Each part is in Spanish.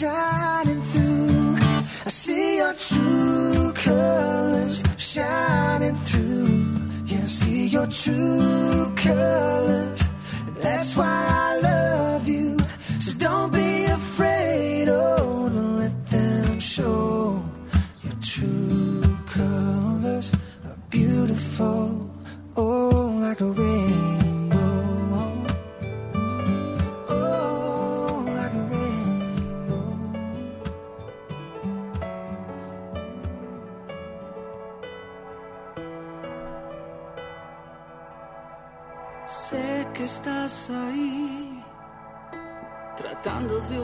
shining through. I see your true colors shining through. Yeah, I see your true colors. That's why I love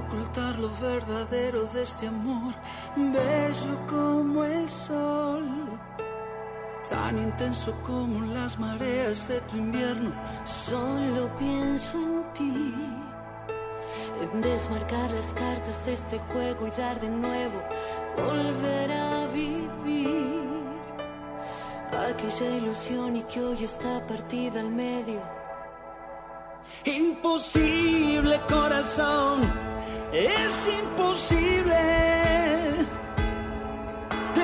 ocultar lo verdadero de este amor, bello como el sol, tan intenso como las mareas de tu invierno. Solo pienso en ti, en desmarcar las cartas de este juego y dar de nuevo, volver a vivir aquella ilusión y que hoy está partida al medio. Imposible corazón, es imposible.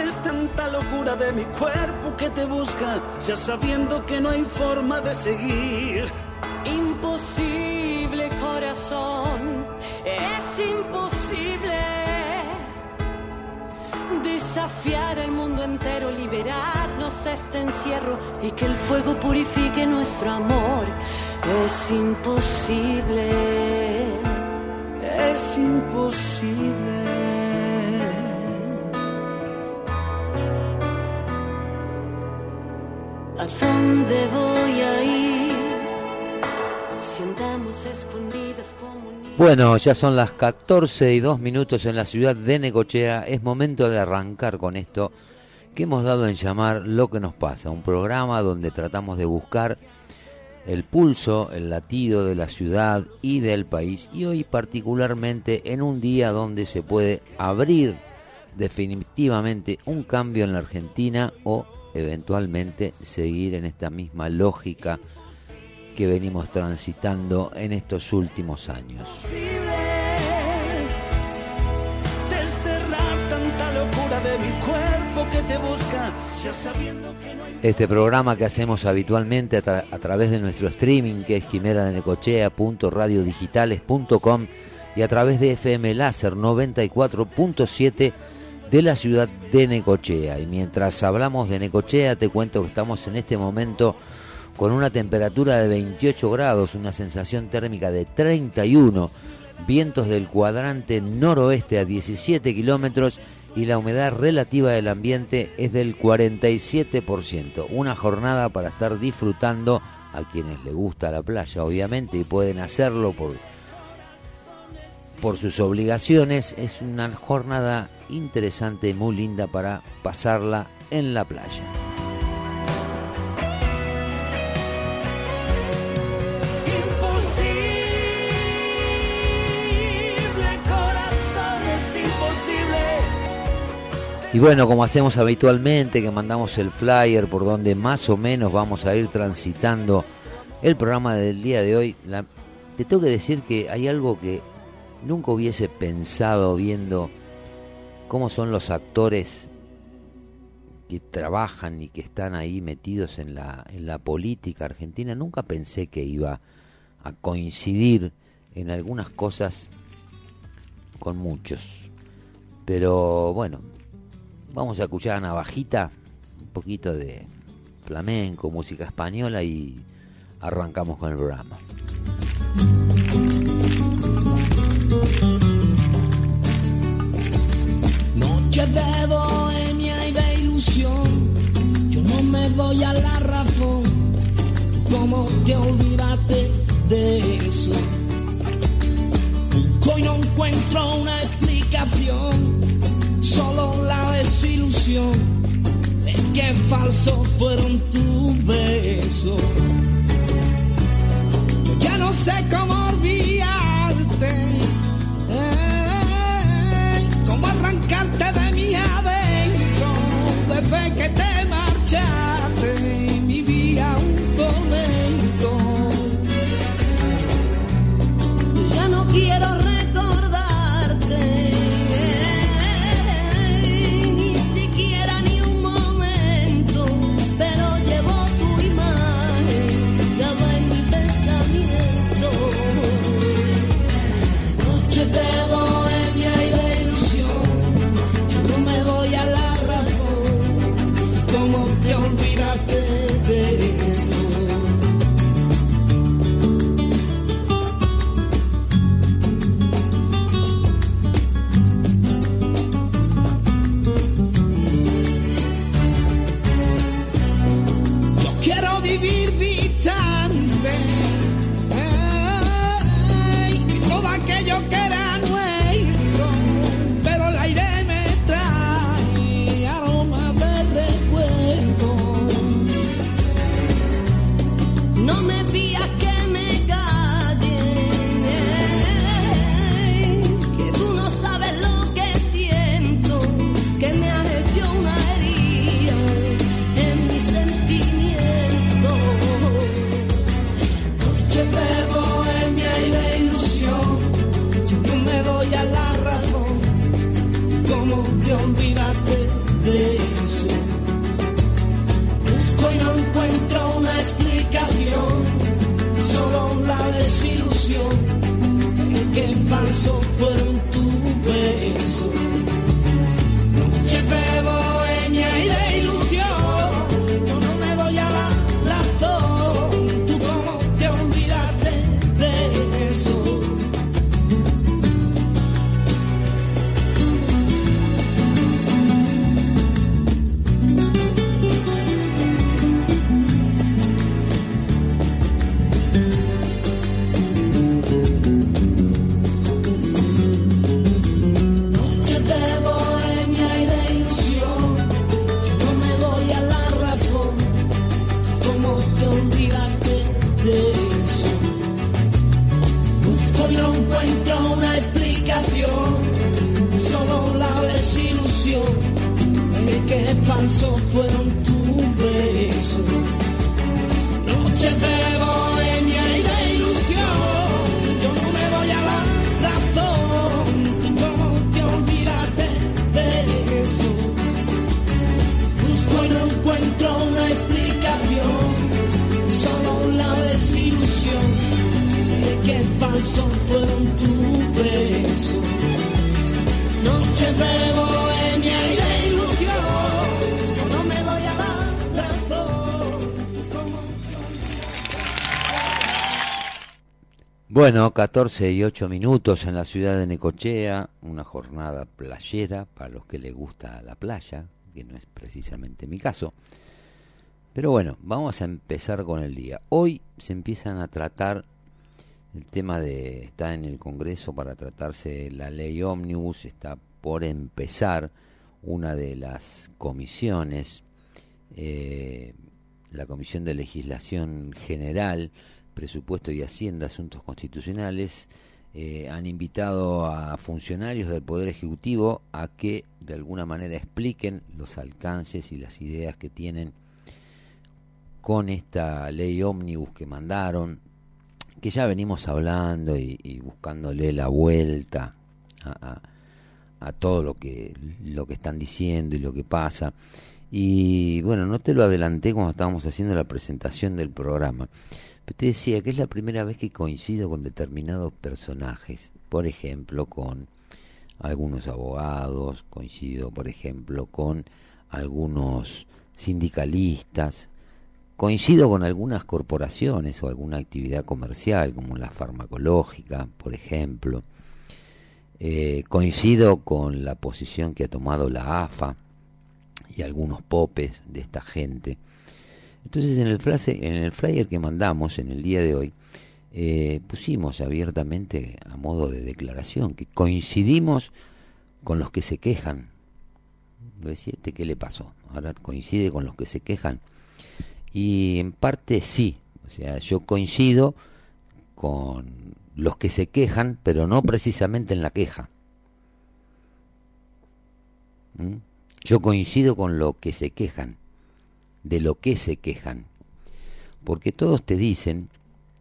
Es tanta locura de mi cuerpo que te busca, ya sabiendo que no hay forma de seguir. Imposible corazón, es imposible desafiar al mundo entero, liberarnos de este encierro y que el fuego purifique nuestro amor. Es imposible, Es imposible. ¿a dónde voy a ir? Si andamos escondidas como. Bueno, ya son las 14 y 2 minutos en la ciudad de Necochea. Es momento de arrancar con esto que hemos dado en llamar Lo que nos pasa, un programa donde tratamos de buscar el pulso, el latido de la ciudad y del país y hoy particularmente en un día donde se puede abrir definitivamente un cambio en la Argentina o eventualmente seguir en esta misma lógica que venimos transitando en estos últimos años. Tanta locura de mi cuerpo Este programa que hacemos habitualmente a, a través de nuestro streaming, que es quimeradenecochea.radiodigitales.com y a través de FM Láser 94.7 de la ciudad de Necochea. Y mientras hablamos de Necochea, te cuento que estamos en este momento con una temperatura de 28 grados, una sensación térmica de 31, vientos del cuadrante noroeste a 17 kilómetros y la humedad relativa del ambiente es del 47%. Una jornada para estar disfrutando a quienes les gusta la playa, obviamente, y pueden hacerlo por, por sus obligaciones. Es una jornada interesante y muy linda para pasarla en la playa. Y bueno, como hacemos habitualmente, que mandamos el flyer por donde más o menos vamos a ir transitando el programa del día de hoy, te tengo que decir que hay algo que nunca hubiese pensado viendo cómo son los actores que trabajan y que están ahí metidos en la, en la política argentina. Nunca pensé que iba a coincidir en algunas cosas con muchos. Pero bueno, Vamos a escuchar a Navajita, un poquito de flamenco, música española y arrancamos con el programa. Noche de bohemia y de ilusión, yo no me doy a la razón. ¿Cómo te olvidaste de eso? Busco y no encuentro una explicación, solo la desilusión de que falsos fueron tus besos. Ya no sé cómo olvidarte. eh, cómo arrancarte de mi adentro desde que te falso fueron tus besos. Noches de bohemia y de ilusión, yo no me doy a la razón. ¿Tú cómo te olvidaste de eso? Busco y no encuentro una explicación, solo la desilusión. De qué falso fueron tus besos. Noches de bohemia Bueno, 14 y 8 minutos en la ciudad de Necochea, una jornada playera para los que les gusta la playa, que no es precisamente mi caso. Pero bueno, vamos a empezar con el día. Hoy se empiezan a tratar el tema de, está en el Congreso para tratarse la ley ómnibus, está por empezar una de las comisiones, eh, la Comisión de Legislación General, Presupuesto y Hacienda, Asuntos Constitucionales, eh, han invitado a funcionarios del Poder Ejecutivo a que de alguna manera expliquen los alcances y las ideas que tienen con esta ley ómnibus que mandaron, que ya venimos hablando y, buscándole la vuelta a, a- a todo lo que, lo que están diciendo y lo que pasa. Y bueno, no te lo adelanté cuando estábamos haciendo la presentación del programa. Te decía que es la primera vez que coincido con determinados personajes. Por ejemplo, con algunos abogados, coincido, por ejemplo, con algunos sindicalistas, coincido con algunas corporaciones o alguna actividad comercial, como la farmacológica, por ejemplo. Eh, coincido con la posición que ha tomado la AFA y algunos popes de esta gente. Entonces en el, flase- en el flyer que mandamos en el día de hoy, eh, pusimos abiertamente a modo de declaración que coincidimos con los que se quejan. Lo decía, ¿este qué le pasó? Ahora coincide con los que se quejan. Y en parte sí, o sea, yo coincido con los que se quejan, pero no precisamente en la queja. ¿Mm? Yo coincido con lo que se quejan, de lo que se quejan, porque todos te dicen,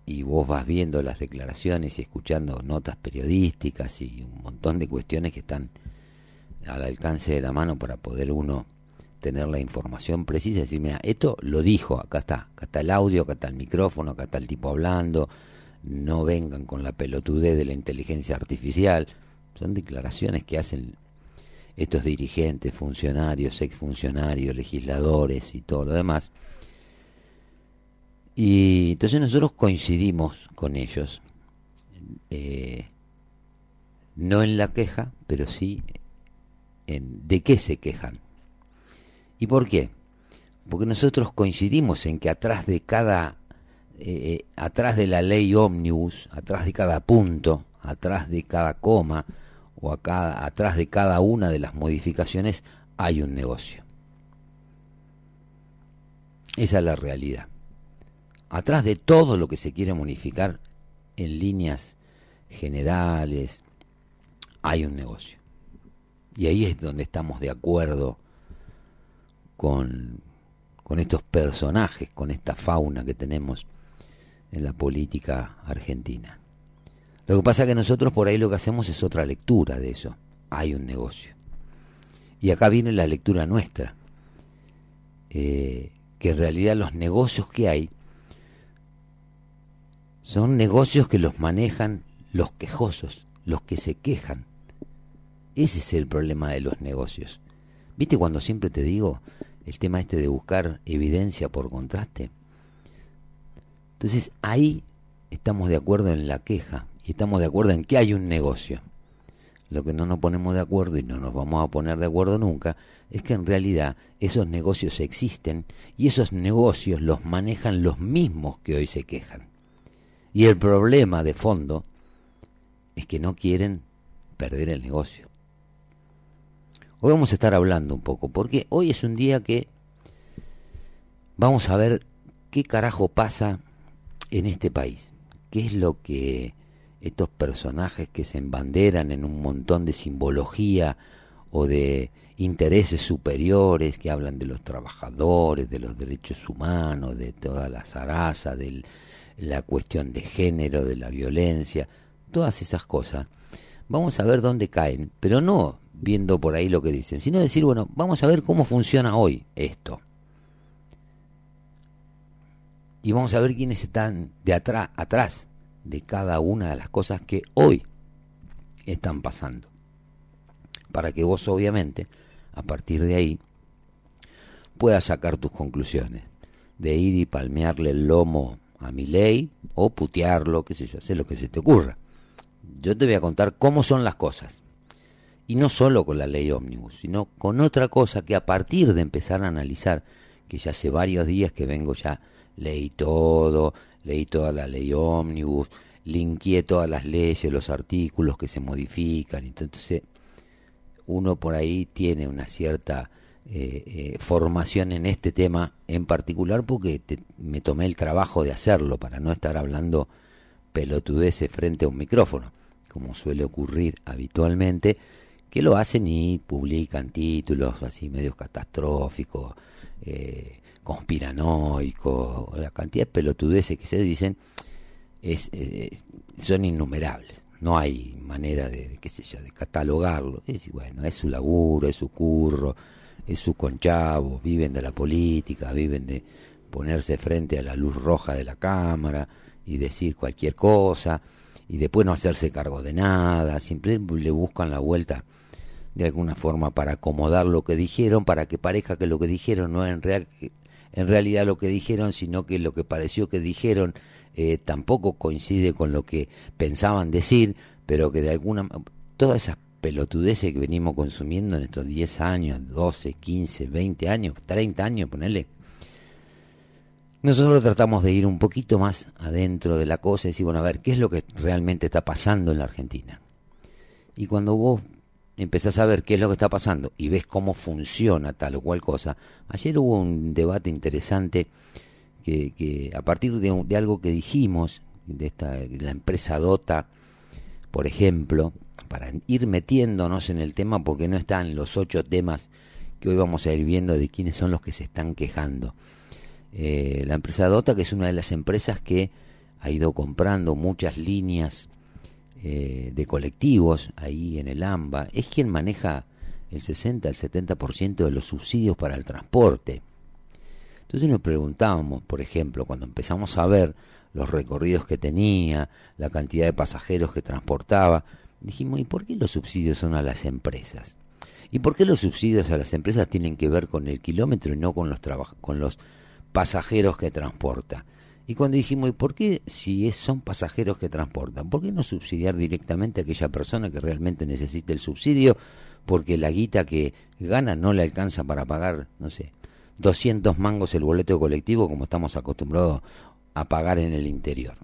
y vos vas viendo las declaraciones y escuchando notas periodísticas y un montón de cuestiones que están al alcance de la mano para poder uno tener la información precisa y decir, mira, esto lo dijo, acá está, acá está el audio, acá está el micrófono, acá está el tipo hablando, no vengan con la pelotudez de la inteligencia artificial. Son declaraciones que hacen estos dirigentes, funcionarios, exfuncionarios, legisladores y todo lo demás. Y entonces nosotros coincidimos con ellos, eh, no en la queja, pero sí en de qué se quejan. ¿Y por qué? Porque nosotros coincidimos en que atrás de cada, eh, eh, atrás de la ley ómnibus, atrás de cada punto, atrás de cada coma o acá, atrás de cada una de las modificaciones hay un negocio. Esa es la realidad. Atrás de todo lo que se quiere modificar en líneas generales hay un negocio. Y ahí es donde estamos de acuerdo con estos personajes, con esta fauna que tenemos en la política argentina. Lo que pasa es que nosotros por ahí lo que hacemos es otra lectura de eso. Hay un negocio. Y acá viene la lectura nuestra. Eh, que en realidad los negocios que hay son negocios que los manejan los quejosos, los que se quejan. Ese es el problema de los negocios. ¿Viste cuando siempre te digo el tema este de buscar evidencia por contraste? Entonces ahí estamos de acuerdo en la queja y estamos de acuerdo en que hay un negocio. Lo que no nos ponemos de acuerdo y no nos vamos a poner de acuerdo nunca es que en realidad esos negocios existen y esos negocios los manejan los mismos que hoy se quejan. Y el problema de fondo es que no quieren perder el negocio. Hoy vamos a estar hablando un poco, porque hoy es un día que vamos a ver qué carajo pasa en este país, qué es lo que estos personajes que se embanderan en un montón de simbología o de intereses superiores que hablan de los trabajadores, de los derechos humanos, de toda la zaraza, de la cuestión de género, de la violencia, todas esas cosas, vamos a ver dónde caen, pero no viendo por ahí lo que dicen, sino decir, bueno, vamos a ver cómo funciona hoy esto. Y vamos a ver quiénes están de atrás, atrás de cada una de las cosas que hoy están pasando. Para que vos obviamente, a partir de ahí, puedas sacar tus conclusiones. De ir y palmearle el lomo a mi ley o putearlo, qué sé yo, hacer lo que se te ocurra. Yo te voy a contar cómo son las cosas. Y no solo con la ley ómnibus, sino con otra cosa que a partir de empezar a analizar, que ya hace varios días que vengo ya, leí todo, leí toda la ley ómnibus, linkeé todas las leyes, los artículos que se modifican, entonces uno por ahí tiene una cierta eh, eh, formación en este tema en particular porque me tomé el trabajo de hacerlo para no estar hablando pelotudeces frente a un micrófono, como suele ocurrir habitualmente, que lo hacen y publican títulos así medios catastróficos, eh, conspiranoicos, la cantidad de pelotudeces que se dicen es, son innumerables. No hay manera de, qué sé de catalogarlo. Es, bueno, es su laburo, es su curro, es su conchavo, viven de la política, viven de ponerse frente a la luz roja de la cámara y decir cualquier cosa y después no hacerse cargo de nada, siempre le buscan la vuelta de alguna forma para acomodar lo que dijeron, para que parezca que lo que dijeron no es en, real, en realidad lo que dijeron, sino que lo que pareció que dijeron eh, tampoco coincide con lo que pensaban decir, pero que de alguna todas esas pelotudeces que venimos consumiendo en estos 10 años, 12, 15, 20 años, 30 años, ponele. Nosotros tratamos de ir un poquito más adentro de la cosa y decir, bueno, a ver, ¿qué es lo que realmente está pasando en la Argentina? Y cuando vos empezás a ver qué es lo que está pasando y ves cómo funciona tal o cual cosa, ayer hubo un debate interesante que, que a partir de, algo que dijimos, de esta, la empresa Dota, por ejemplo, para ir metiéndonos en el tema porque no están los ocho temas que hoy vamos a ir viendo de quiénes son los que se están quejando. Eh, la empresa Dota, que es una de las empresas que ha ido comprando muchas líneas eh, de colectivos ahí en el AMBA, es quien maneja el 60 al 70% de los subsidios para el transporte. Entonces nos preguntábamos, por ejemplo, cuando empezamos a ver los recorridos que tenía, la cantidad de pasajeros que transportaba, dijimos, ¿y por qué los subsidios son a las empresas? ¿Y por qué los subsidios a las empresas tienen que ver con el kilómetro y no con los, con los pasajeros que transporta? Y cuando dijimos, ¿y por qué si son pasajeros que transportan? ¿Por qué no subsidiar directamente a aquella persona que realmente necesita el subsidio? Porque la guita que gana no le alcanza para pagar, no sé, 200 mangos el boleto colectivo como estamos acostumbrados a pagar en el interior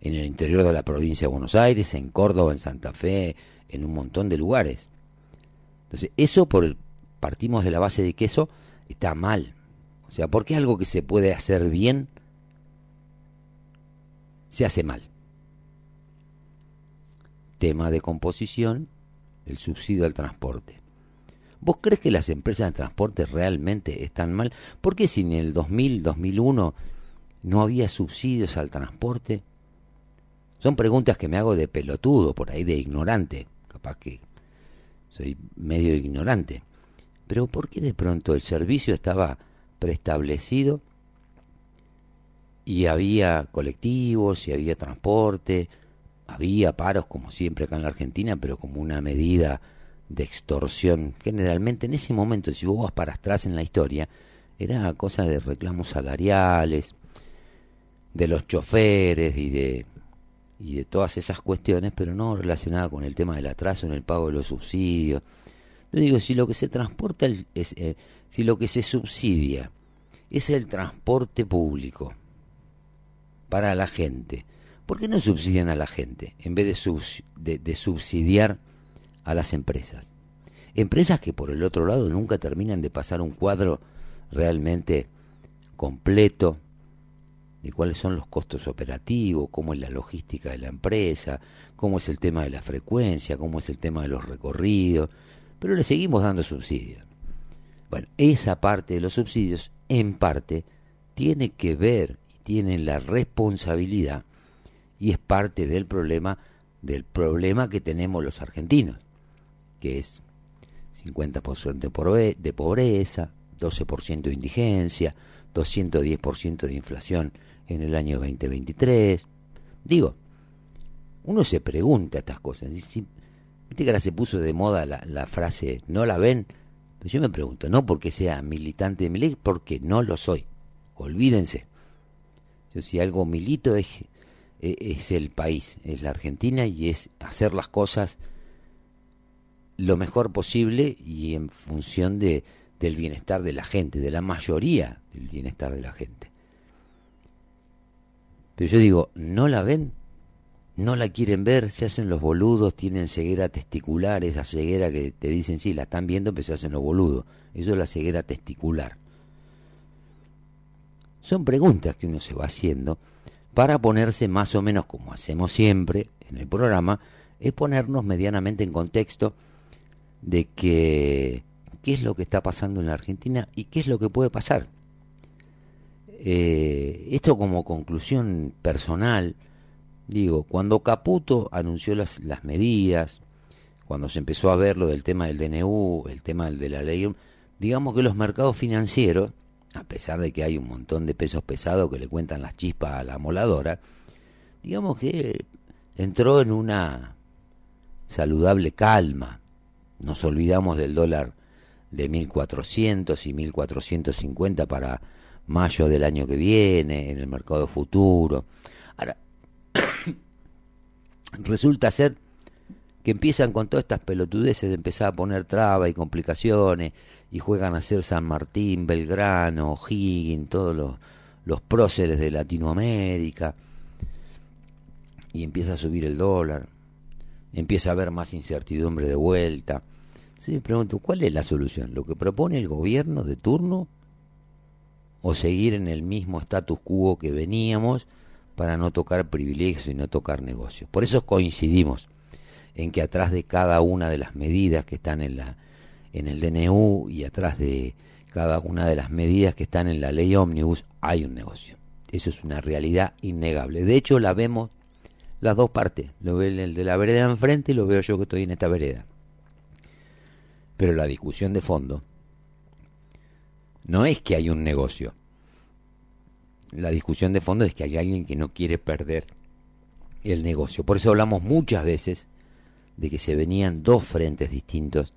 en el interior de la provincia de Buenos Aires, en Córdoba, en Santa Fe, en un montón de lugares. Entonces, eso por el, partimos de la base de que eso está mal. O sea, porque algo que se puede hacer bien se hace mal. Tema de composición, el subsidio al transporte. ¿Vos crees que las empresas de transporte realmente están mal? ¿Por qué si en el 2000, 2001 no había subsidios al transporte? Son preguntas que me hago de pelotudo, por ahí de ignorante. Capaz que soy medio ignorante. Pero ¿por qué de pronto el servicio estaba preestablecido y había colectivos y había transporte, había paros como siempre acá en la Argentina, pero como una medida de extorsión. Generalmente en ese momento, si vos vas para atrás en la historia, era cosa de reclamos salariales, de los choferes y de y de todas esas cuestiones, pero no relacionada con el tema del atraso en el pago de los subsidios. Yo digo, si lo que se transporta, es, eh, si lo que se subsidia es el transporte público para la gente, ¿por qué no subsidian a la gente en vez de, de subsidiar a las empresas? Empresas que por el otro lado nunca terminan de pasar un cuadro realmente completo de cuáles son los costos operativos, cómo es la logística de la empresa, cómo es el tema de la frecuencia, cómo es el tema de los recorridos, pero le seguimos dando subsidios. Bueno, esa parte de los subsidios, en parte, tiene que ver y tiene la responsabilidad y es parte del problema del problema que tenemos los argentinos, que es 50% de pobreza, 12% de indigencia, 210% de inflación en el año 2023. Digo, uno se pregunta estas cosas. Viste que ahora se puso de moda la, frase ¿no la ven? Pues yo me pregunto, no porque sea militante de mi ley, porque no lo soy. Olvídense. Si algo milito es, e, es el país, es la Argentina y es hacer las cosas lo mejor posible y en función de, del bienestar de la gente, de la mayoría del bienestar de la gente. Pero yo digo, ¿no la ven? ¿No la quieren ver? Se hacen los boludos, tienen ceguera testicular, esa ceguera que te dicen, sí, la están viendo, pero se hacen los boludos. Eso es la ceguera testicular. Son preguntas que uno se va haciendo para ponerse más o menos como hacemos siempre en el programa, es ponernos medianamente en contexto de qué es lo que está pasando en la Argentina y qué es lo que puede pasar. Eh, esto como conclusión personal, digo, cuando Caputo anunció las, las medidas, cuando se empezó a ver lo del tema del DNU, el tema de la ley, digamos que los mercados financieros, a pesar de que hay un montón de pesos pesados que le cuentan las chispas a la moladora, digamos que entró en una saludable calma. Nos olvidamos del dólar de 1400 y 1450 para mayo del año que viene en el mercado futuro. Ahora, resulta ser que empiezan con todas estas pelotudeces de empezar a poner trabas y complicaciones y juegan a ser San Martín, Belgrano, Higgins, todos los, los próceres de Latinoamérica y empieza a subir el dólar, empieza a haber más incertidumbre de vuelta Sí, me pregunto, ¿cuál es la solución? ¿Lo que propone el gobierno de turno? ¿O seguir en el mismo status quo que veníamos para no tocar privilegios y no tocar negocios? Por eso coincidimos en que atrás de cada una de las medidas que están en, la, en el DNU y atrás de cada una de las medidas que están en la ley ómnibus hay un negocio. Eso es una realidad innegable. De hecho, la vemos las dos partes. Lo ve el de la vereda enfrente y lo veo yo que estoy en esta vereda. Pero la discusión de fondo no es que hay un negocio. La discusión de fondo es que hay alguien que no quiere perder el negocio. Por eso hablamos muchas veces de que se venían dos frentes distintos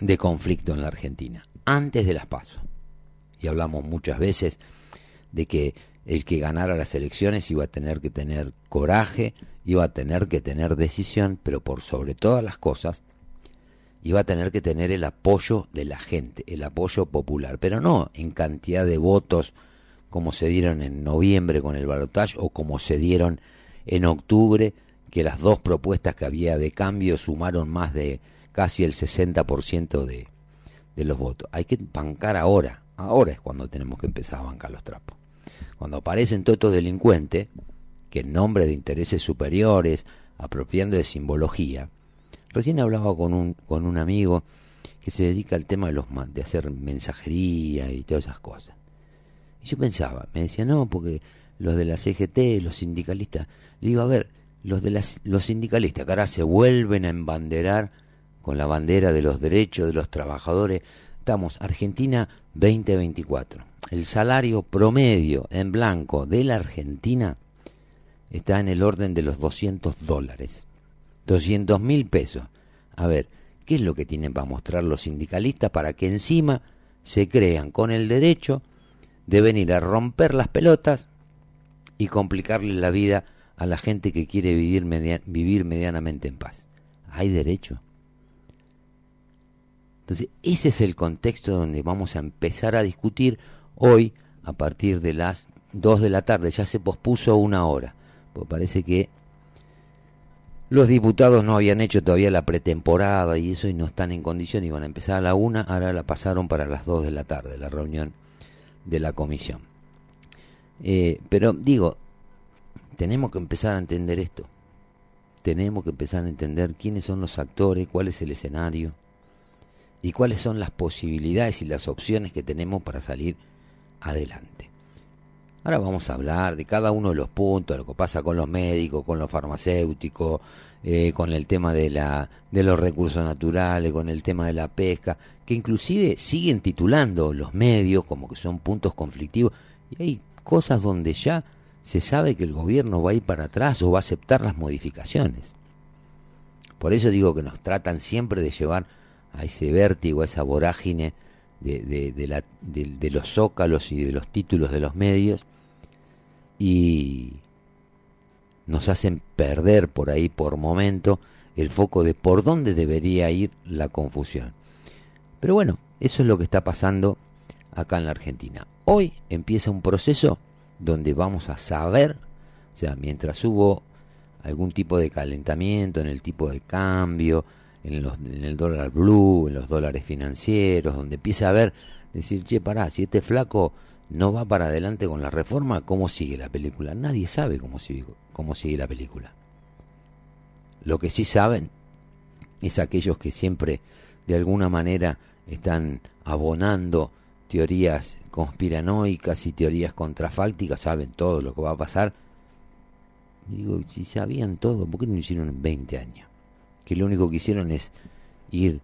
de conflicto en la Argentina, antes de las pasos. Y hablamos muchas veces de que el que ganara las elecciones iba a tener que tener coraje, iba a tener que tener decisión, pero por sobre todas las cosas iba a tener que tener el apoyo de la gente, el apoyo popular, pero no en cantidad de votos como se dieron en noviembre con el balotaje o como se dieron en octubre, que las dos propuestas que había de cambio sumaron más de casi el 60% de, de los votos. Hay que bancar ahora, ahora es cuando tenemos que empezar a bancar los trapos. Cuando aparecen todos estos delincuentes, que en nombre de intereses superiores, apropiando de simbología, recién hablaba con un, con un amigo que se dedica al tema de, los, de hacer mensajería y todas esas cosas. Y yo pensaba, me decía, no, porque los de la CGT, los sindicalistas. Le digo, a ver, los de las, los sindicalistas que ahora se vuelven a embanderar con la bandera de los derechos de los trabajadores. Estamos, Argentina 2024. El salario promedio en blanco de la Argentina está en el orden de los 200 dólares. 200 mil pesos. A ver, ¿qué es lo que tienen para mostrar los sindicalistas para que encima se crean con el derecho de venir a romper las pelotas y complicarle la vida a la gente que quiere vivir, vivir medianamente en paz? ¿Hay derecho? Entonces, ese es el contexto donde vamos a empezar a discutir hoy a partir de las 2 de la tarde. Ya se pospuso una hora, porque parece que los diputados no habían hecho todavía la pretemporada y eso y no están en condición. Iban a empezar a la una, ahora la pasaron para las 2 de la tarde, la reunión de la comisión. Eh, pero digo, tenemos que empezar a entender esto. Tenemos que empezar a entender quiénes son los actores, cuál es el escenario y cuáles son las posibilidades y las opciones que tenemos para salir adelante. Ahora vamos a hablar de cada uno de los puntos, lo que pasa con los médicos, con los farmacéuticos, eh, con el tema de, la, de los recursos naturales, con el tema de la pesca, que inclusive siguen titulando los medios como que son puntos conflictivos. Y hay cosas donde ya se sabe que el gobierno va a ir para atrás o va a aceptar las modificaciones. Por eso digo que nos tratan siempre de llevar a ese vértigo, a esa vorágine de, de, de los zócalos y de los títulos de los medios y nos hacen perder por ahí por momento el foco de por dónde debería ir la confusión. Pero bueno, eso es lo que está pasando acá en la Argentina. Hoy empieza un proceso donde vamos a saber, o sea, mientras hubo algún tipo de calentamiento en el tipo de cambio, en, los, en el dólar blue, en los dólares financieros, donde empieza a ver, decir, che, pará, si este flaco no va para adelante con la reforma, ¿cómo sigue la película? Nadie sabe cómo sigue, cómo sigue la película. Lo que sí saben es aquellos que siempre, de alguna manera, están abonando teorías conspiranoicas y teorías contrafácticas, saben todo lo que va a pasar. Digo, si sabían todo, ¿por qué no lo hicieron en 20 años? Que lo único que hicieron es ir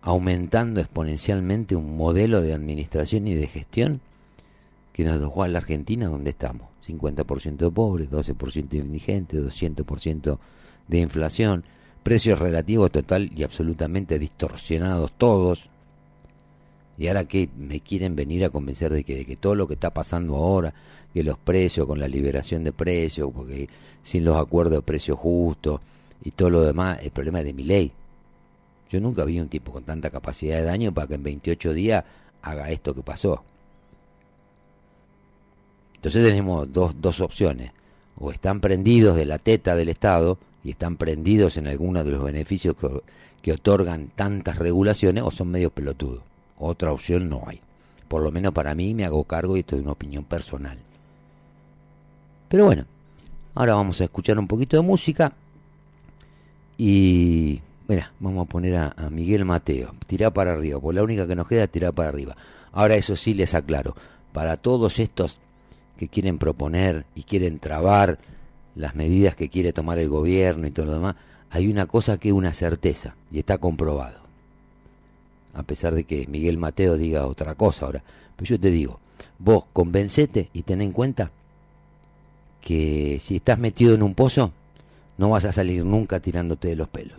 aumentando exponencialmente un modelo de administración y de gestión que nos dejó a la Argentina donde estamos. 50% de pobres, 12% de indigentes, 200% de inflación, precios relativos total y absolutamente distorsionados todos. Y ahora que me quieren venir a convencer de que, de que todo lo que está pasando ahora, que los precios con la liberación de precios, porque sin los acuerdos de precios justos y todo lo demás, el problema es de mi ley. Yo nunca vi un tipo con tanta capacidad de daño para que en 28 días haga esto que pasó. Entonces tenemos dos, dos opciones. O están prendidos de la teta del Estado y están prendidos en algunos de los beneficios que, que otorgan tantas regulaciones o son medio pelotudos. Otra opción no hay. Por lo menos para mí me hago cargo y esto es una opinión personal. Pero bueno, ahora vamos a escuchar un poquito de música y mira, vamos a poner a, Miguel Mateo, tirar para arriba, porque la única que nos queda es tirar para arriba. Ahora eso sí les aclaro, para todos estos que quieren proponer y quieren trabar las medidas que quiere tomar el gobierno y todo lo demás, hay una cosa que es una certeza y está comprobado. A pesar de que Miguel Mateo diga otra cosa ahora, pero yo te digo, vos convencete y ten en cuenta que si estás metido en un pozo, no vas a salir nunca tirándote de los pelos.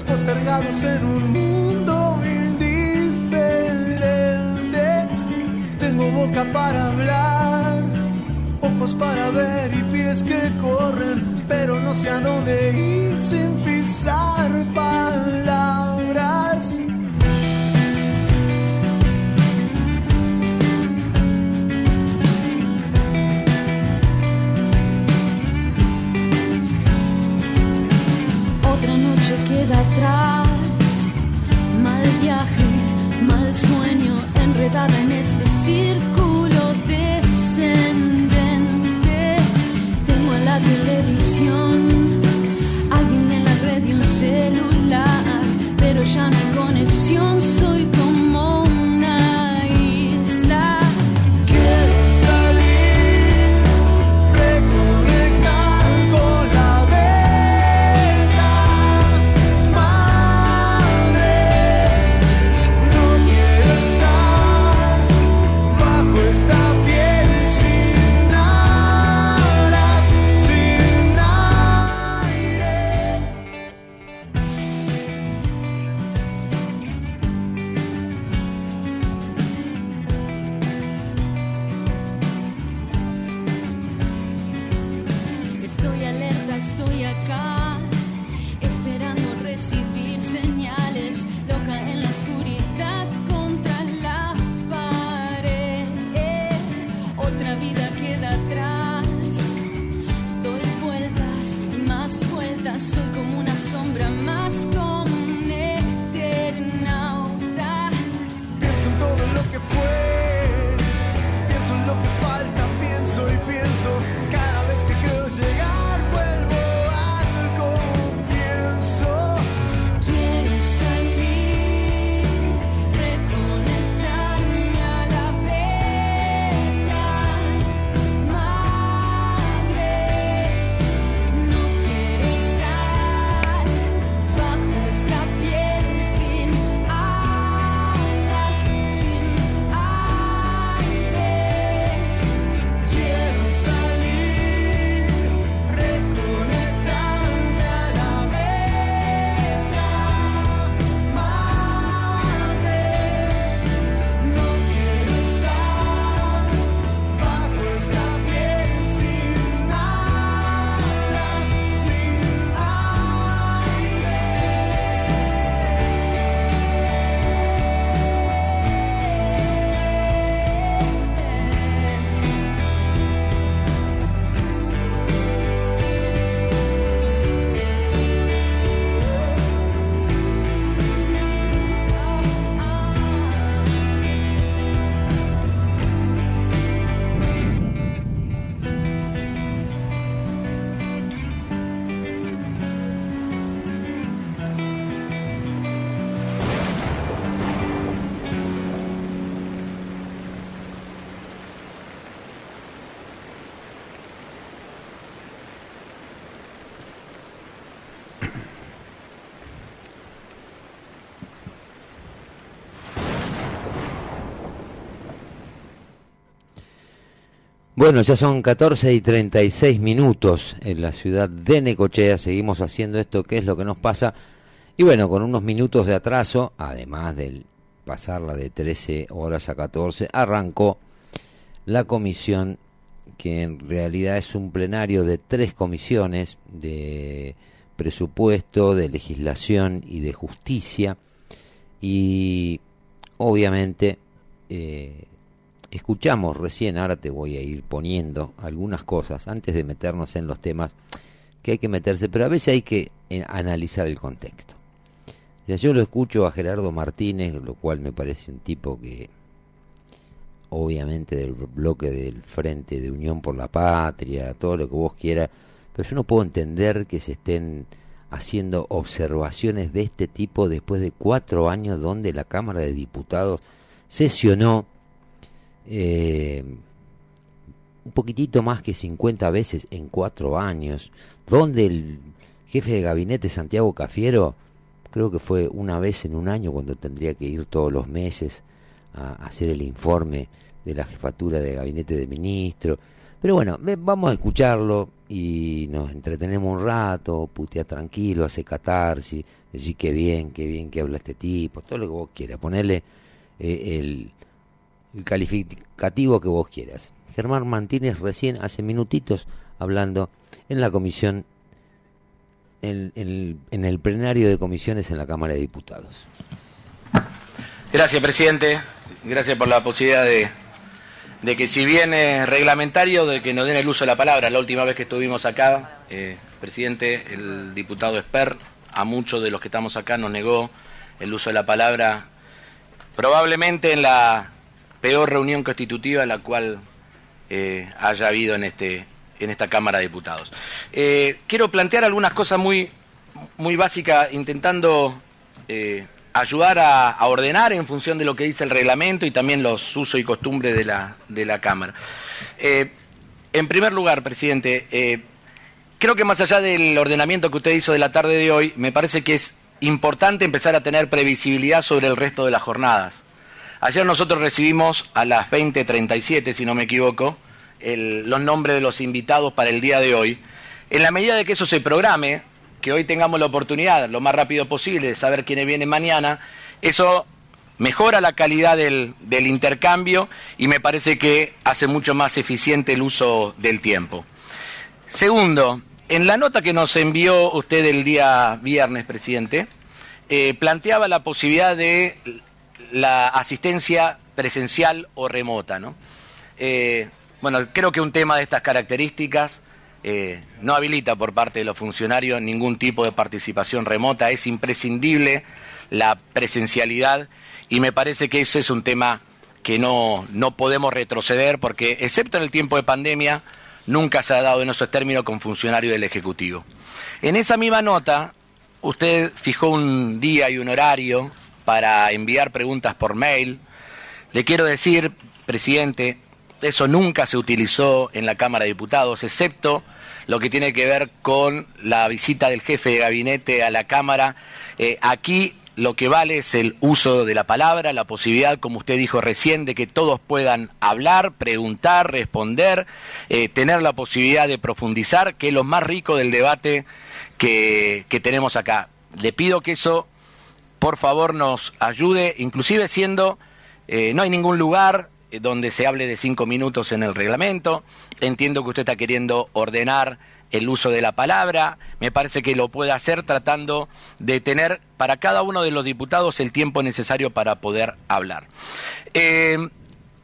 Postergados en un Bueno, ya son 14 y 36 minutos en la ciudad de Necochea. Seguimos haciendo esto, que es lo que nos pasa. Y bueno, con unos minutos de atraso, además de pasarla de 13 horas a 14, arrancó la comisión, que en realidad es un plenario de tres comisiones de presupuesto, de legislación y de justicia. Y obviamente eh, escuchamos recién, ahora te voy a ir poniendo algunas cosas antes de meternos en los temas que hay que meterse, pero a veces hay que eh, analizar el contexto. Ya yo lo escucho a Gerardo Martínez, lo cual me parece un tipo que obviamente del bloque del Frente de Unión por la Patria, todo lo que vos quieras, pero yo no puedo entender que se estén haciendo observaciones de este tipo después de cuatro años donde la Cámara de Diputados sesionó eh, un poquitito más que 50 veces en cuatro años, donde el jefe de gabinete Santiago Cafiero, creo que fue una vez en un año cuando tendría que ir todos los meses a hacer el informe de la jefatura de gabinete de ministro. Pero bueno, vamos a escucharlo y nos entretenemos un rato, putea tranquilo, hace catarsis, decir qué bien, qué bien que habla este tipo, todo lo que vos quieras, ponerle eh, el, el calificativo que vos quieras. Germán Mantínez recién hace minutitos hablando en la comisión, en, el plenario de comisiones en la Cámara de Diputados. Gracias, presidente. Gracias por la posibilidad de, de que si bien es reglamentario, de que nos den el uso de la palabra. La última vez que estuvimos acá, eh, presidente, el diputado Esper, a muchos de los que estamos acá nos negó el uso de la palabra, probablemente en la peor reunión constitutiva la cual eh, haya habido en, este, en esta Cámara de Diputados. Eh, quiero plantear algunas cosas muy, muy básicas, intentando eh, ayudar a, ordenar en función de lo que dice el reglamento y también los usos y costumbres de la, de la Cámara. en primer lugar, presidente, creo que más allá del ordenamiento que usted hizo de la tarde de hoy, me parece que es importante empezar a tener previsibilidad sobre el resto de las jornadas. Ayer nosotros recibimos a las 20.37, si no me equivoco, los nombres de los invitados para el día de hoy. En la medida de que eso se programe, que hoy tengamos la oportunidad lo más rápido posible de saber quiénes vienen mañana, eso mejora la calidad del, intercambio y me parece que hace mucho más eficiente el uso del tiempo. Segundo, en la nota que nos envió usted el día viernes, presidente, eh, planteaba la posibilidad de la asistencia presencial o remota. ¿no? Eh, bueno, creo que un tema de estas características eh, no habilita por parte de los funcionarios ningún tipo de participación remota, es imprescindible la presencialidad y me parece que ese es un tema que no, no podemos retroceder porque, excepto en el tiempo de pandemia, nunca se ha dado en esos términos con funcionarios del Ejecutivo. En esa misma nota, usted fijó un día y un horario para enviar preguntas por mail. Le quiero decir, presidente, eso nunca se utilizó en la Cámara de Diputados, excepto lo que tiene que ver con la visita del jefe de gabinete a la Cámara. Eh, aquí lo que vale es el uso de la palabra, la posibilidad, como usted dijo recién, de que todos puedan hablar, preguntar, responder, eh, tener la posibilidad de profundizar, que es lo más rico del debate que, que tenemos acá. Le pido que eso por favor nos ayude, inclusive siendo, eh, no hay ningún lugar eh, donde se hable de cinco minutos en el reglamento, entiendo que usted está queriendo ordenar el uso de la palabra, me parece que lo puede hacer tratando de tener para cada uno de los diputados el tiempo necesario para poder hablar. Eh,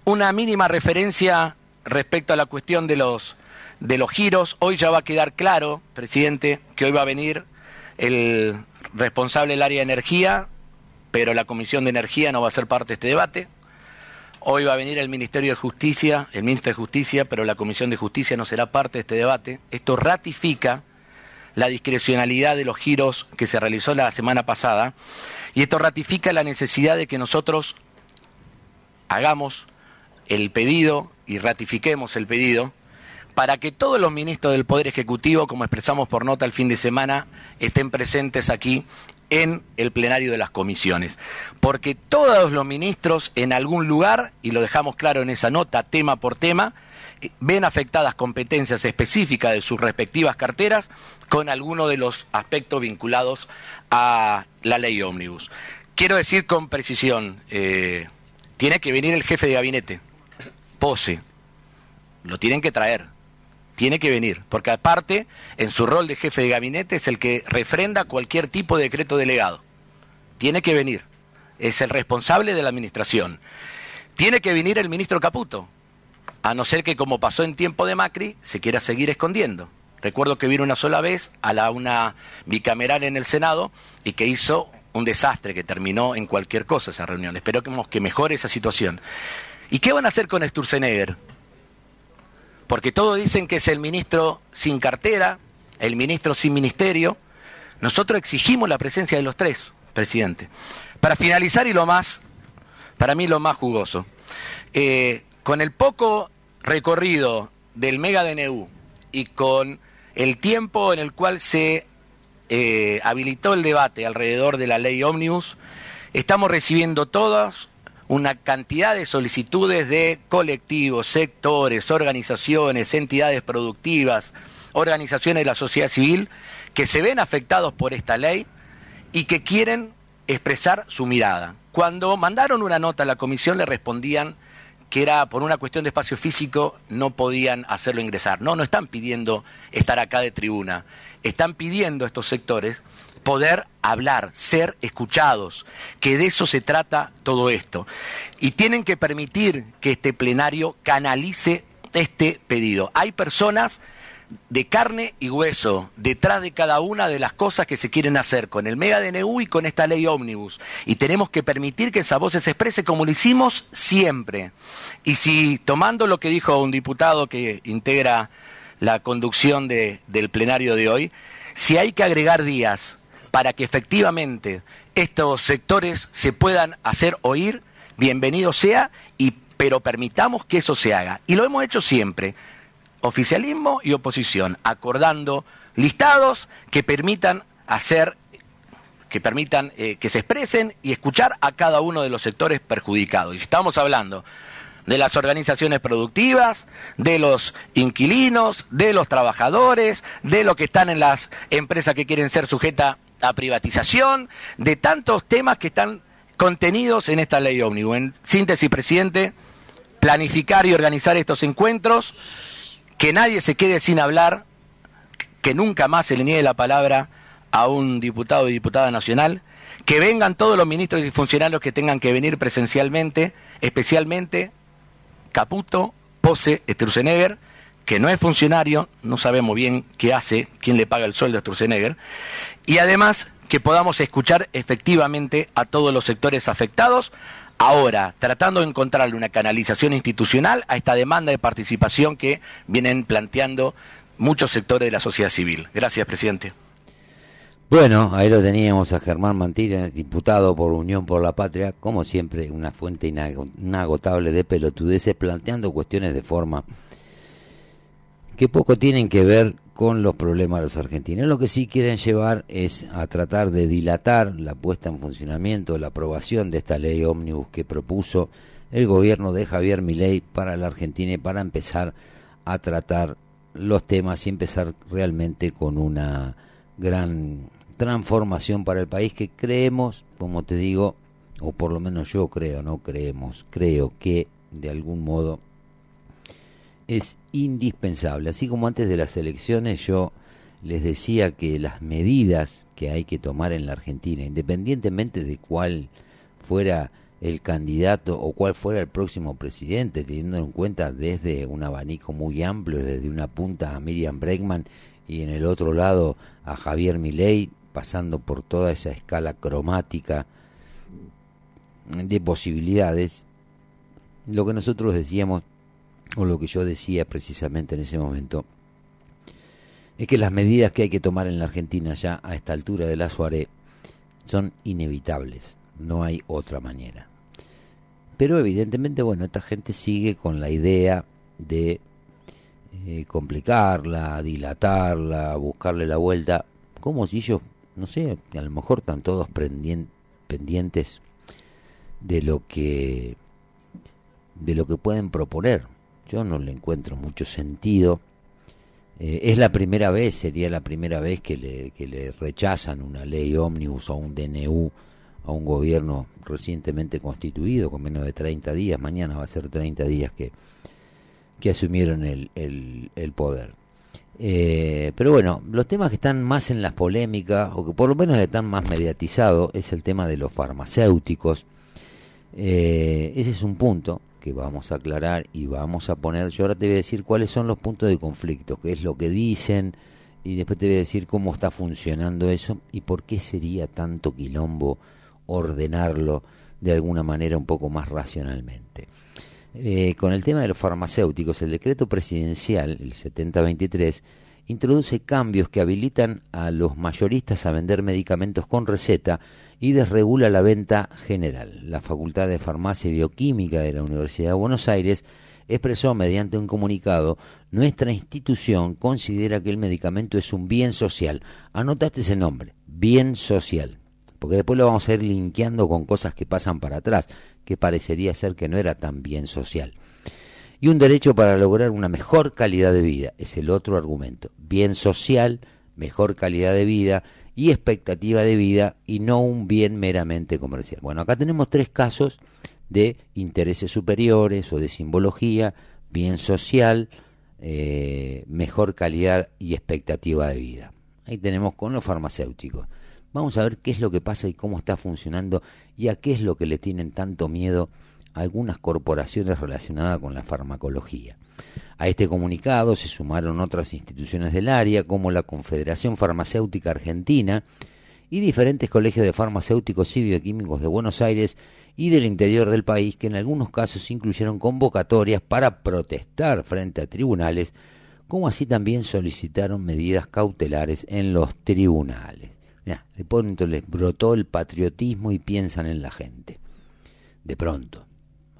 una mínima referencia respecto a la cuestión de los, de los giros, hoy ya va a quedar claro, presidente, que hoy va a venir el responsable del área de energía, pero la Comisión de Energía no va a ser parte de este debate. Hoy va a venir el Ministerio de Justicia, el Ministro de Justicia, pero la Comisión de Justicia no será parte de este debate. Esto ratifica la discrecionalidad de los giros que se realizó la semana pasada y esto ratifica la necesidad de que nosotros hagamos el pedido y ratifiquemos el pedido para que todos los ministros del Poder Ejecutivo, como expresamos por nota el fin de semana, estén presentes aquí en el plenario de las comisiones. Porque todos los ministros en algún lugar, y lo dejamos claro en esa nota, tema por tema, ven afectadas competencias específicas de sus respectivas carteras con alguno de los aspectos vinculados a la ley ómnibus. Quiero decir con precisión, eh, tiene que venir el jefe de gabinete, pose, lo tienen que traer, tiene que venir, porque aparte, en su rol de jefe de gabinete es el que refrenda cualquier tipo de decreto delegado. Tiene que venir, es el responsable de la administración. Tiene que venir el ministro Caputo, a no ser que como pasó en tiempo de Macri, se quiera seguir escondiendo. Recuerdo que vino una sola vez a la una bicameral en el Senado y que hizo un desastre que terminó en cualquier cosa esa reunión. Esperemos que mejore esa situación. ¿Y qué van a hacer con Sturzenegger? Porque todos dicen que es el ministro sin cartera, el ministro sin ministerio. Nosotros exigimos la presencia de los tres, presidente. Para finalizar y lo más, para mí lo más jugoso, eh, con el poco recorrido del Mega DNU y con el tiempo en el cual se eh, habilitó el debate alrededor de la ley Omnibus, estamos recibiendo todas una cantidad de solicitudes de colectivos, sectores, organizaciones, entidades productivas, organizaciones de la sociedad civil que se ven afectados por esta ley y que quieren expresar su mirada. Cuando mandaron una nota a la comisión le respondían que era por una cuestión de espacio físico no podían hacerlo ingresar. No, no están pidiendo estar acá de tribuna, están pidiendo estos sectores poder hablar, ser escuchados, que de eso se trata todo esto. Y tienen que permitir que este plenario canalice este pedido. Hay personas de carne y hueso detrás de cada una de las cosas que se quieren hacer con el Mega DNU y con esta ley ómnibus. Y tenemos que permitir que esa voz se exprese como lo hicimos siempre. Y si tomando lo que dijo un diputado que integra la conducción de, del plenario de hoy, si hay que agregar días para que efectivamente estos sectores se puedan hacer oír, bienvenido sea, y, pero permitamos que eso se haga. Y lo hemos hecho siempre oficialismo y oposición, acordando listados que permitan hacer que permitan eh, que se expresen y escuchar a cada uno de los sectores perjudicados. Y estamos hablando de las organizaciones productivas, de los inquilinos, de los trabajadores, de los que están en las empresas que quieren ser sujetas a privatización, de tantos temas que están contenidos en esta ley ómnibus. En síntesis, presidente, planificar y organizar estos encuentros que nadie se quede sin hablar, que nunca más se le niegue la palabra a un diputado y diputada nacional, que vengan todos los ministros y funcionarios que tengan que venir presencialmente, especialmente Caputo, Pose, Sturzenegger, que no es funcionario, no sabemos bien qué hace, quién le paga el sueldo a Sturzenegger, y además que podamos escuchar efectivamente a todos los sectores afectados, Ahora, tratando de encontrarle una canalización institucional a esta demanda de participación que vienen planteando muchos sectores de la sociedad civil. Gracias, presidente. Bueno, ahí lo teníamos a Germán Mantilla, diputado por Unión por la Patria, como siempre, una fuente inagotable de pelotudeces, planteando cuestiones de forma que poco tienen que ver con los problemas de los argentinos. Lo que sí quieren llevar es a tratar de dilatar la puesta en funcionamiento, la aprobación de esta ley ómnibus que propuso el gobierno de Javier Milei para la Argentina y para empezar a tratar los temas y empezar realmente con una gran transformación para el país que creemos, como te digo, o por lo menos yo creo, no creemos, creo que de algún modo es indispensable. Así como antes de las elecciones yo les decía que las medidas que hay que tomar en la Argentina, independientemente de cuál fuera el candidato o cuál fuera el próximo presidente, teniendo en cuenta desde un abanico muy amplio, desde una punta a Miriam Bregman y en el otro lado a Javier Milei, pasando por toda esa escala cromática de posibilidades, lo que nosotros decíamos o lo que yo decía precisamente en ese momento, es que las medidas que hay que tomar en la Argentina ya a esta altura de la Suárez son inevitables, no hay otra manera. Pero evidentemente, bueno, esta gente sigue con la idea de eh, complicarla, dilatarla, buscarle la vuelta, como si ellos, no sé, a lo mejor están todos pendientes de lo que de lo que pueden proponer yo no le encuentro mucho sentido. Eh, es la primera vez, sería la primera vez que le, que le rechazan una ley ómnibus o un DNU a un gobierno recientemente constituido con menos de 30 días. Mañana va a ser 30 días que, que asumieron el, el, poder. Eh, pero bueno, los temas que están más en las polémicas, o que por lo menos están más mediatizados, es el tema de los farmacéuticos. Eh, ese es un punto que vamos a aclarar y vamos a poner. Yo ahora te voy a decir cuáles son los puntos de conflicto, qué es lo que dicen, y después te voy a decir cómo está funcionando eso y por qué sería tanto quilombo ordenarlo de alguna manera un poco más racionalmente. Eh, con el tema de los farmacéuticos, el decreto presidencial, el 7023, introduce cambios que habilitan a los mayoristas a vender medicamentos con receta y desregula la venta general. La Facultad de Farmacia y Bioquímica de la Universidad de Buenos Aires expresó mediante un comunicado, nuestra institución considera que el medicamento es un bien social. Anotaste ese nombre, bien social, porque después lo vamos a ir linkeando con cosas que pasan para atrás que parecería ser que no era tan bien social. Y un derecho para lograr una mejor calidad de vida, es el otro argumento. Bien social, mejor calidad de vida y expectativa de vida y no un bien meramente comercial. Bueno, acá tenemos tres casos de intereses superiores o de simbología, bien social, eh, mejor calidad y expectativa de vida. Ahí tenemos con los farmacéuticos. Vamos a ver qué es lo que pasa y cómo está funcionando y a qué es lo que le tienen tanto miedo algunas corporaciones relacionadas con la farmacología. A este comunicado se sumaron otras instituciones del área como la Confederación Farmacéutica Argentina y diferentes colegios de farmacéuticos y bioquímicos de Buenos Aires y del interior del país que en algunos casos incluyeron convocatorias para protestar frente a tribunales, como así también solicitaron medidas cautelares en los tribunales. de pronto les brotó el patriotismo y piensan en la gente. De pronto,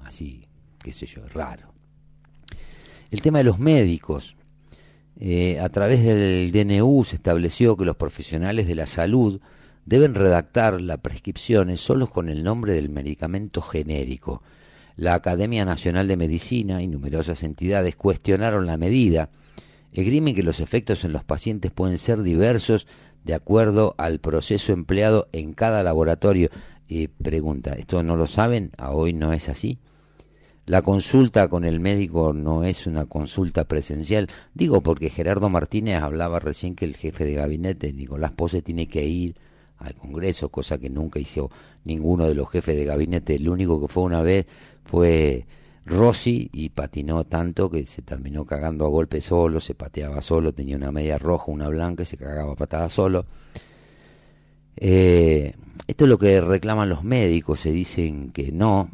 así, qué sé yo, raro. El tema de los médicos. Eh, a través del DNU se estableció que los profesionales de la salud deben redactar las prescripciones solo con el nombre del medicamento genérico. La Academia Nacional de Medicina y numerosas entidades cuestionaron la medida, esgrimen que los efectos en los pacientes pueden ser diversos de acuerdo al proceso empleado en cada laboratorio. Y pregunta, ¿esto no lo saben? ¿A hoy no es así? La consulta con el médico no es una consulta presencial. Digo porque Gerardo Martínez hablaba recién que el jefe de gabinete, Nicolás Pose, tiene que ir al Congreso, cosa que nunca hizo ninguno de los jefes de gabinete. El único que fue una vez fue Rossi y patinó tanto que se terminó cagando a golpe solo, se pateaba solo, tenía una media roja, una blanca y se cagaba patada solo. Eh, esto es lo que reclaman los médicos, se dicen que no.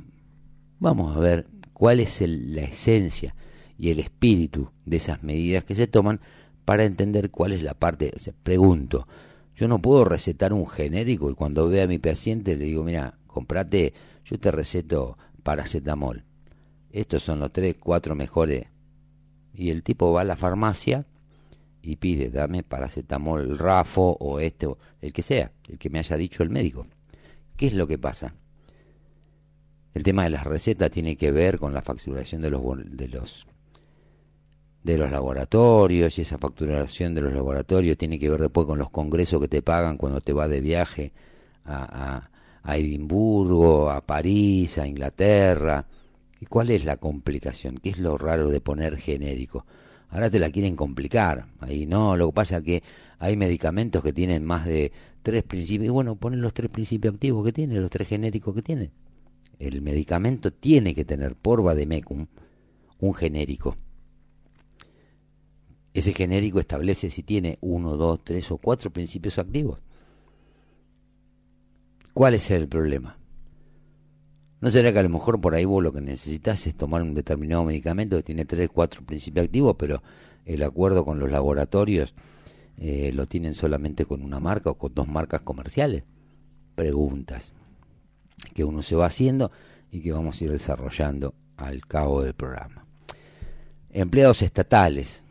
Vamos a ver cuál es la esencia y el espíritu de esas medidas que se toman para entender cuál es la parte. O pregunto, yo no puedo recetar un genérico y cuando vea a mi paciente le digo, mira, comprate, yo te receto paracetamol estos son los tres, cuatro mejores. Y el tipo va a la farmacia y pide, dame paracetamol Rafo o este, el que sea, el que me haya dicho el médico. ¿Qué es lo que pasa? El tema de las recetas tiene que ver con la facturación de los de los de los laboratorios y esa facturación de los laboratorios tiene que ver después con los congresos que te pagan cuando te vas de viaje a, a, a Edimburgo, a París, a Inglaterra, ¿Y cuál es la complicación? ¿Qué es lo raro de poner genérico? Ahora te la quieren complicar. Ahí no, lo que pasa es que hay medicamentos que tienen más de tres principios. Y bueno, ponen los tres principios activos que tiene, los tres genéricos que tiene. El medicamento tiene que tener por vademecum un genérico. Ese genérico establece si tiene uno, dos, tres o cuatro principios activos. ¿Cuál es el problema? ¿No será que a lo mejor por ahí vos lo que necesitas es tomar un determinado medicamento que tiene tres, cuatro principios activos, pero el acuerdo con los laboratorios eh, lo tienen solamente con una marca o con dos marcas comerciales? Preguntas que uno se va haciendo y que vamos a ir desarrollando al cabo del programa. Empleados estatales.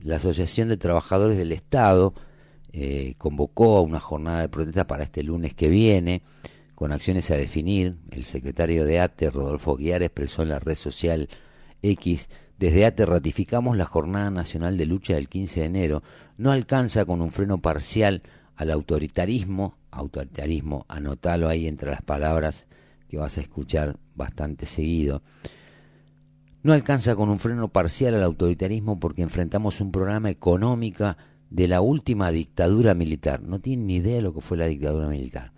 La Asociación de Trabajadores del Estado eh, convocó a una jornada de protesta para este lunes que viene con acciones a definir, el secretario de ATE, Rodolfo Guiar, expresó en la red social X Desde ATE ratificamos la Jornada Nacional de Lucha del 15 de enero. No alcanza con un freno parcial al autoritarismo, autoritarismo, anótalo ahí entre las palabras que vas a escuchar bastante seguido. No alcanza con un freno parcial al autoritarismo porque enfrentamos un programa económico de la última dictadura militar. No tienen ni idea de lo que fue la dictadura militar.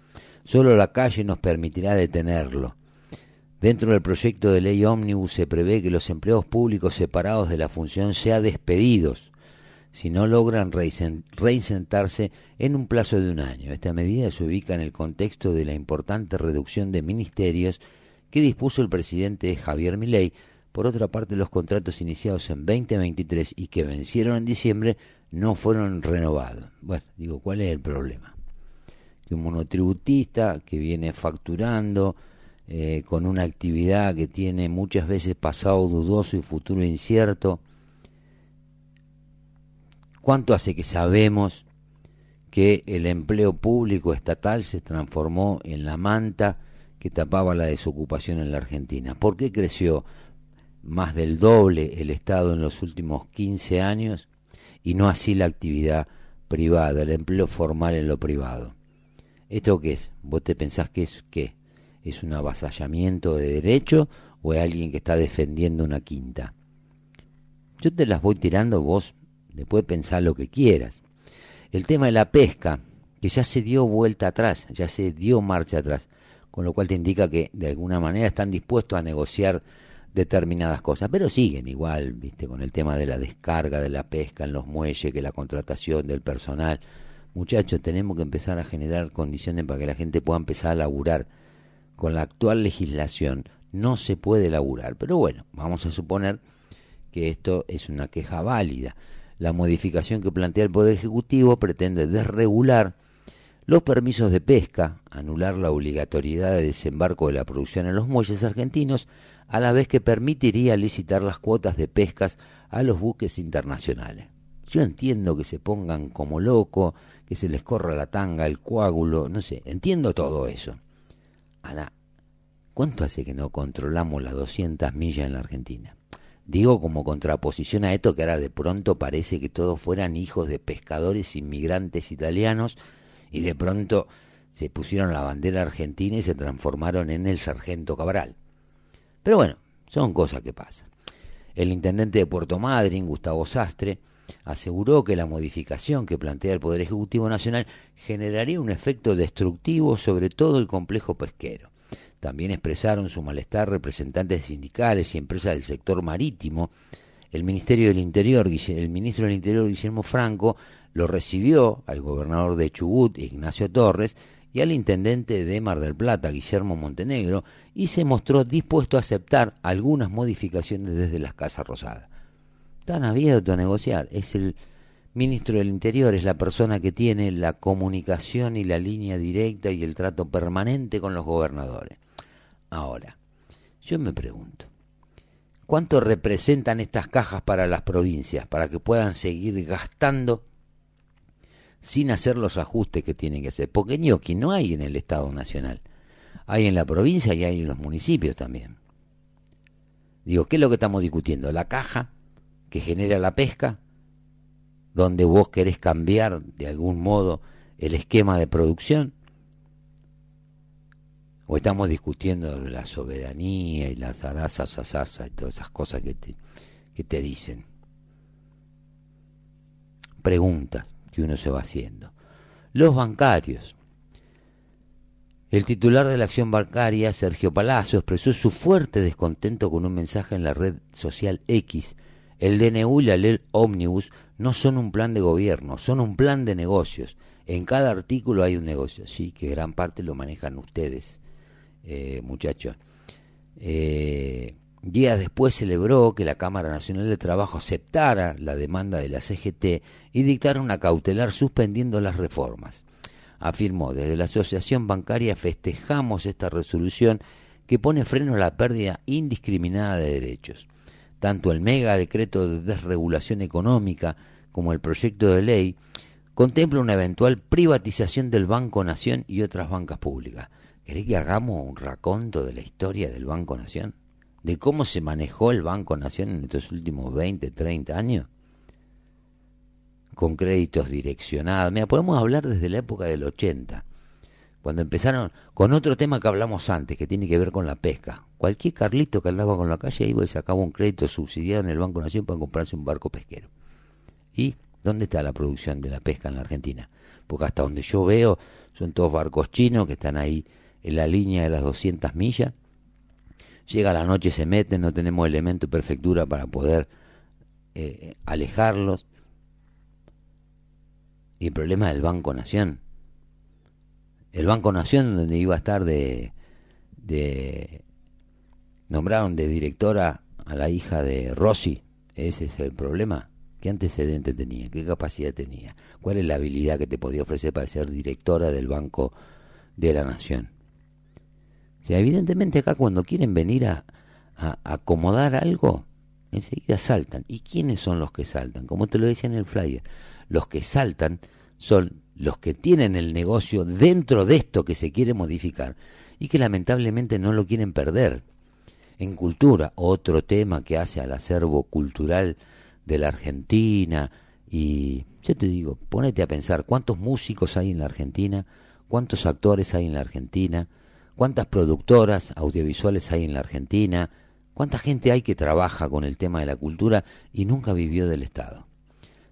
Solo la calle nos permitirá detenerlo. Dentro del proyecto de ley ómnibus se prevé que los empleados públicos separados de la función sean despedidos si no logran reinsentarse en un plazo de un año. Esta medida se ubica en el contexto de la importante reducción de ministerios que dispuso el presidente Javier Milei. Por otra parte, los contratos iniciados en 2023 y que vencieron en diciembre no fueron renovados. Bueno, digo, ¿cuál es el problema? Que un monotributista que viene facturando eh, con una actividad que tiene muchas veces pasado dudoso y futuro incierto. ¿Cuánto hace que sabemos que el empleo público estatal se transformó en la manta que tapaba la desocupación en la Argentina? ¿Por qué creció más del doble el Estado en los últimos 15 años y no así la actividad privada, el empleo formal en lo privado? ¿Esto qué es? ¿Vos te pensás que es qué? es un avasallamiento de derecho o es alguien que está defendiendo una quinta. Yo te las voy tirando, vos después pensar lo que quieras. El tema de la pesca, que ya se dio vuelta atrás, ya se dio marcha atrás, con lo cual te indica que de alguna manera están dispuestos a negociar determinadas cosas, pero siguen igual, viste, con el tema de la descarga de la pesca en los muelles, que la contratación del personal. Muchachos, tenemos que empezar a generar condiciones para que la gente pueda empezar a laburar con la actual legislación no se puede laburar. Pero bueno, vamos a suponer que esto es una queja válida. La modificación que plantea el Poder Ejecutivo pretende desregular los permisos de pesca, anular la obligatoriedad de desembarco de la producción en los muelles argentinos, a la vez que permitiría licitar las cuotas de pescas a los buques internacionales. Yo entiendo que se pongan como loco, que se les corra la tanga, el coágulo, no sé, entiendo todo eso. Ahora, ¿cuánto hace que no controlamos las 200 millas en la Argentina? Digo como contraposición a esto que ahora de pronto parece que todos fueran hijos de pescadores inmigrantes italianos y de pronto se pusieron la bandera argentina y se transformaron en el sargento Cabral. Pero bueno, son cosas que pasan. El intendente de Puerto Madryn, Gustavo Sastre, aseguró que la modificación que plantea el Poder Ejecutivo Nacional generaría un efecto destructivo sobre todo el complejo pesquero. También expresaron su malestar representantes sindicales y empresas del sector marítimo. El Ministerio del Interior, el ministro del Interior Guillermo Franco, lo recibió al gobernador de Chubut, Ignacio Torres, y al intendente de Mar del Plata, Guillermo Montenegro, y se mostró dispuesto a aceptar algunas modificaciones desde las Casas Rosadas están abiertos a negociar. Es el ministro del Interior, es la persona que tiene la comunicación y la línea directa y el trato permanente con los gobernadores. Ahora, yo me pregunto, ¿cuánto representan estas cajas para las provincias, para que puedan seguir gastando sin hacer los ajustes que tienen que hacer? Porque ñoqui no hay en el Estado Nacional, hay en la provincia y hay en los municipios también. Digo, ¿qué es lo que estamos discutiendo? ¿La caja que genera la pesca, donde vos querés cambiar de algún modo el esquema de producción, o estamos discutiendo la soberanía y las arazas, asasas y todas esas cosas que te, que te dicen. Preguntas que uno se va haciendo. Los bancarios. El titular de la acción bancaria, Sergio Palazzo, expresó su fuerte descontento con un mensaje en la red social X, el DNU y la ley Omnibus no son un plan de gobierno, son un plan de negocios. En cada artículo hay un negocio, sí, que gran parte lo manejan ustedes, eh, muchachos. Eh, días después celebró que la Cámara Nacional de Trabajo aceptara la demanda de la CGT y dictara una cautelar suspendiendo las reformas. Afirmó, desde la Asociación Bancaria festejamos esta resolución que pone freno a la pérdida indiscriminada de derechos. Tanto el mega decreto de desregulación económica como el proyecto de ley contempla una eventual privatización del Banco Nación y otras bancas públicas. ¿Querés que hagamos un raconto de la historia del Banco Nación? de cómo se manejó el Banco Nación en estos últimos 20, 30 años? Con créditos direccionados. Mira, podemos hablar desde la época del 80, cuando empezaron con otro tema que hablamos antes, que tiene que ver con la pesca. Cualquier carlito que andaba con la calle iba y sacaba un crédito subsidiado en el Banco Nación para comprarse un barco pesquero. ¿Y dónde está la producción de la pesca en la Argentina? Porque hasta donde yo veo son todos barcos chinos que están ahí en la línea de las 200 millas. Llega la noche, se meten, no tenemos elemento y prefectura para poder eh, alejarlos. Y el problema del Banco Nación. El Banco Nación, donde iba a estar de, de. Nombraron de directora a la hija de Rossi. Ese es el problema. ¿Qué antecedente tenía? ¿Qué capacidad tenía? ¿Cuál es la habilidad que te podía ofrecer para ser directora del Banco de la Nación? O sea, evidentemente acá cuando quieren venir a, a acomodar algo, enseguida saltan. ¿Y quiénes son los que saltan? Como te lo decía en el flyer, los que saltan son los que tienen el negocio dentro de esto que se quiere modificar y que lamentablemente no lo quieren perder. En cultura, otro tema que hace al acervo cultural de la Argentina y yo te digo, ponete a pensar cuántos músicos hay en la Argentina, cuántos actores hay en la Argentina, cuántas productoras audiovisuales hay en la Argentina, cuánta gente hay que trabaja con el tema de la cultura y nunca vivió del Estado.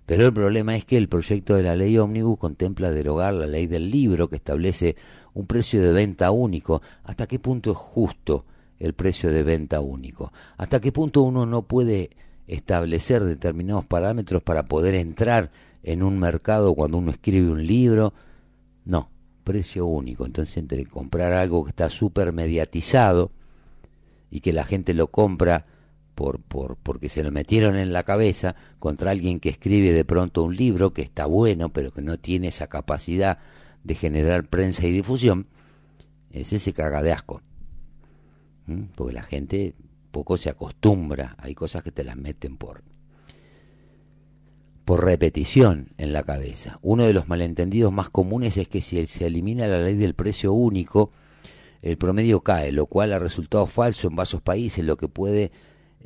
Pero el problema es que el proyecto de la ley ómnibus contempla derogar la ley del libro que establece un precio de venta único. ¿Hasta qué punto es justo el precio de venta único? ¿Hasta qué punto uno no puede establecer determinados parámetros para poder entrar en un mercado cuando uno escribe un libro? No, precio único. Entonces, entre comprar algo que está súper mediatizado y que la gente lo compra por, por, porque se lo metieron en la cabeza contra alguien que escribe de pronto un libro que está bueno, pero que no tiene esa capacidad de generar prensa y difusión, ese se caga de asco. ¿Mm? Porque la gente poco se acostumbra, hay cosas que te las meten por, por repetición en la cabeza. Uno de los malentendidos más comunes es que si se elimina la ley del precio único, el promedio cae, lo cual ha resultado falso en varios países, lo que puede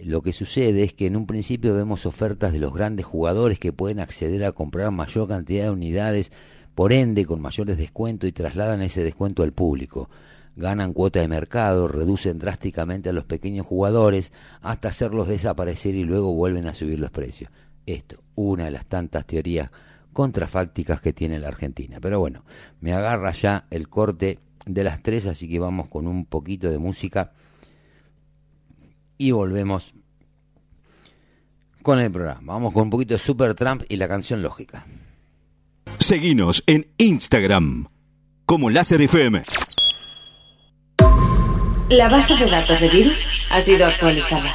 lo que sucede es que en un principio vemos ofertas de los grandes jugadores que pueden acceder a comprar mayor cantidad de unidades, por ende con mayores descuentos y trasladan ese descuento al público. Ganan cuota de mercado, reducen drásticamente a los pequeños jugadores hasta hacerlos desaparecer y luego vuelven a subir los precios. Esto, una de las tantas teorías contrafácticas que tiene la Argentina. Pero bueno, me agarra ya el corte de las tres, así que vamos con un poquito de música y volvemos con el programa. Vamos con un poquito de Super Trump y la canción lógica. Seguinos en Instagram como Láser FM. La base de datos de virus ha sido actualizada.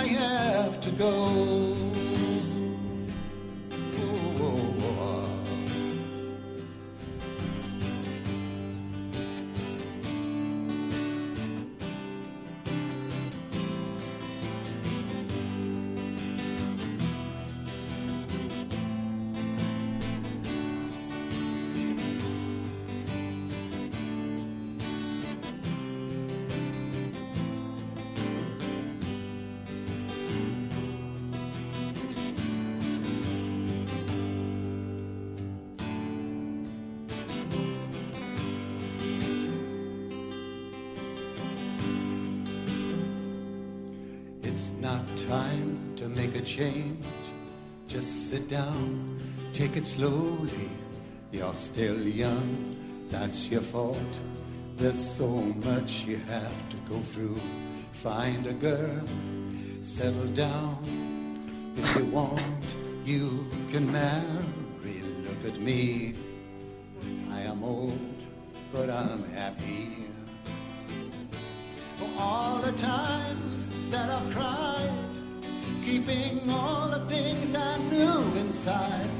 I have to go. Slowly. You're still young, that's your fault. There's so much you have to go through. Find a girl, settle down. If you want, you can marry. Look at me. I am old, but I'm happy for all the times that I've cried, keeping all the things I knew inside.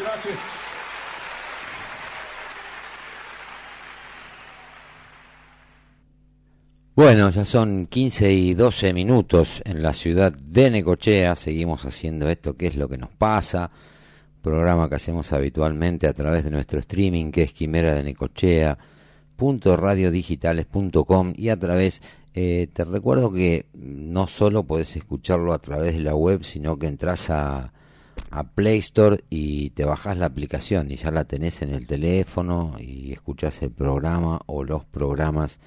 Gracias. Bueno, ya son 15 y 12 minutos en la ciudad de Necochea. Seguimos haciendo esto, que es lo que nos pasa. Programa que hacemos habitualmente a través de nuestro streaming, que es Quimera de Necochea .radiodigitales.com y a través, eh, te recuerdo que no solo puedes escucharlo a través de la web, sino que entras a, a Play Store y te bajas la aplicación y ya la tenés en el teléfono y escuchas el programa o los programas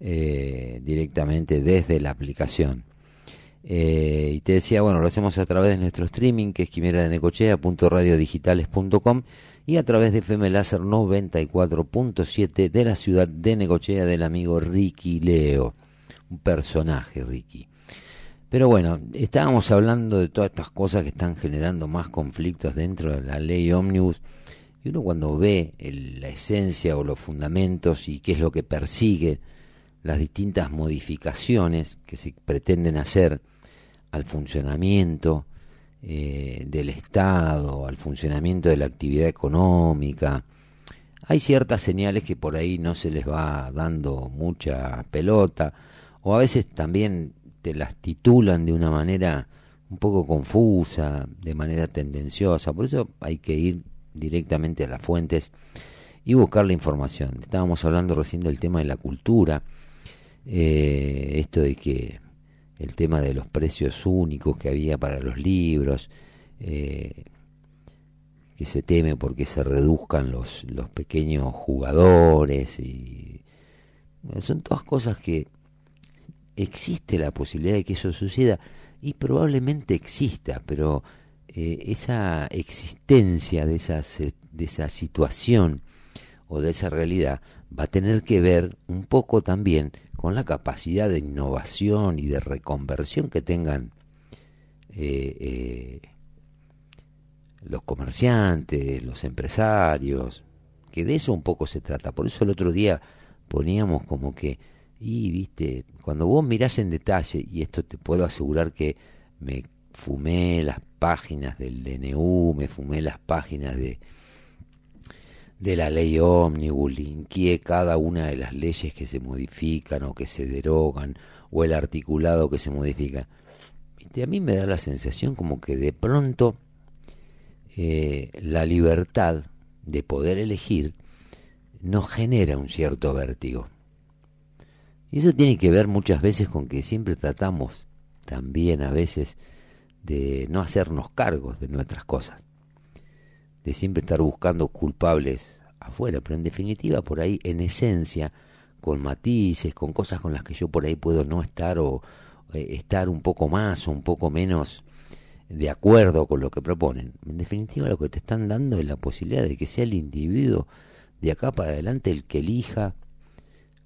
eh, directamente desde la aplicación. Eh, y te decía, bueno, lo hacemos a través de nuestro streaming, que es quimera de necochea.radiodigitales.com y a través de FM Láser 94.7 de la ciudad de Necochea del amigo Ricky Leo. Un personaje, Ricky. Pero bueno, estábamos hablando de todas estas cosas que están generando más conflictos dentro de la ley Omnibus. Y uno cuando ve la esencia o los fundamentos y qué es lo que persigue, las distintas modificaciones que se pretenden hacer al funcionamiento eh, del Estado, al funcionamiento de la actividad económica, hay ciertas señales que por ahí no se les va dando mucha pelota, o a veces también te las titulan de una manera un poco confusa, de manera tendenciosa, por eso hay que ir directamente a las fuentes y buscar la información. Estábamos hablando recién del tema de la cultura, eh, esto de que el tema de los precios únicos que había para los libros, eh, que se teme porque se reduzcan los, los pequeños jugadores y son todas cosas que existe la posibilidad de que eso suceda y probablemente exista, pero eh, esa existencia de, esas, eh, de esa situación o de esa realidad va a tener que ver un poco también con la capacidad de innovación y de reconversión que tengan eh, eh, los comerciantes, los empresarios, que de eso un poco se trata. Por eso el otro día poníamos como que, y viste, cuando vos mirás en detalle, y esto te puedo asegurar que me fumé las páginas del DNU, me fumé las páginas de, de la ley ómnibus, linkeé cada una de las leyes que se modifican o que se derogan, o el articulado que se modifica. Viste, a mí me da la sensación como que de pronto eh, la libertad de poder elegir nos genera un cierto vértigo. Y eso tiene que ver muchas veces con que siempre tratamos también a veces de no hacernos cargos de nuestras cosas, de siempre estar buscando culpables afuera, pero en definitiva por ahí en esencia, con matices, con cosas con las que yo por ahí puedo no estar o eh, estar un poco más o un poco menos de acuerdo con lo que proponen. En definitiva lo que te están dando es la posibilidad de que sea el individuo de acá para adelante el que elija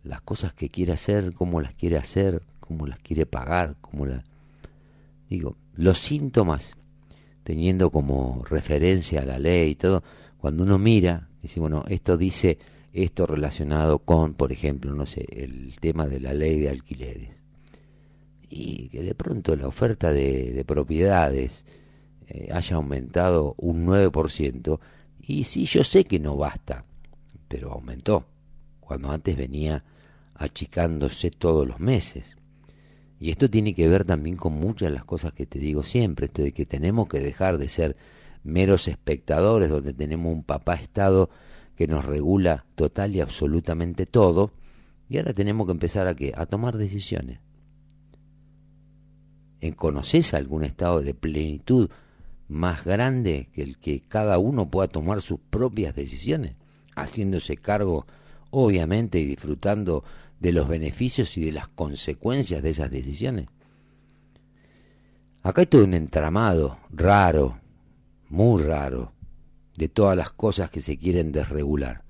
las cosas que quiere hacer, cómo las quiere hacer, cómo las quiere pagar, cómo la digo, los síntomas teniendo como referencia a la ley y todo, cuando uno mira, dice, bueno, esto dice esto relacionado con, por ejemplo, no sé, el tema de la ley de alquileres. Y que de pronto la oferta de, propiedades eh, haya aumentado un 9%, y sí, yo sé que no basta, pero aumentó, cuando antes venía achicándose todos los meses. Y esto tiene que ver también con muchas de las cosas que te digo siempre, esto de que tenemos que dejar de ser meros espectadores donde tenemos un papá Estado que nos regula total y absolutamente todo, y ahora tenemos que empezar a, a tomar decisiones. ¿En ¿Conoces algún estado de plenitud más grande que el que cada uno pueda tomar sus propias decisiones, haciéndose cargo, obviamente, y disfrutando de los beneficios y de las consecuencias de esas decisiones. Acá hay todo un entramado raro, muy raro, de todas las cosas que se quieren desregular.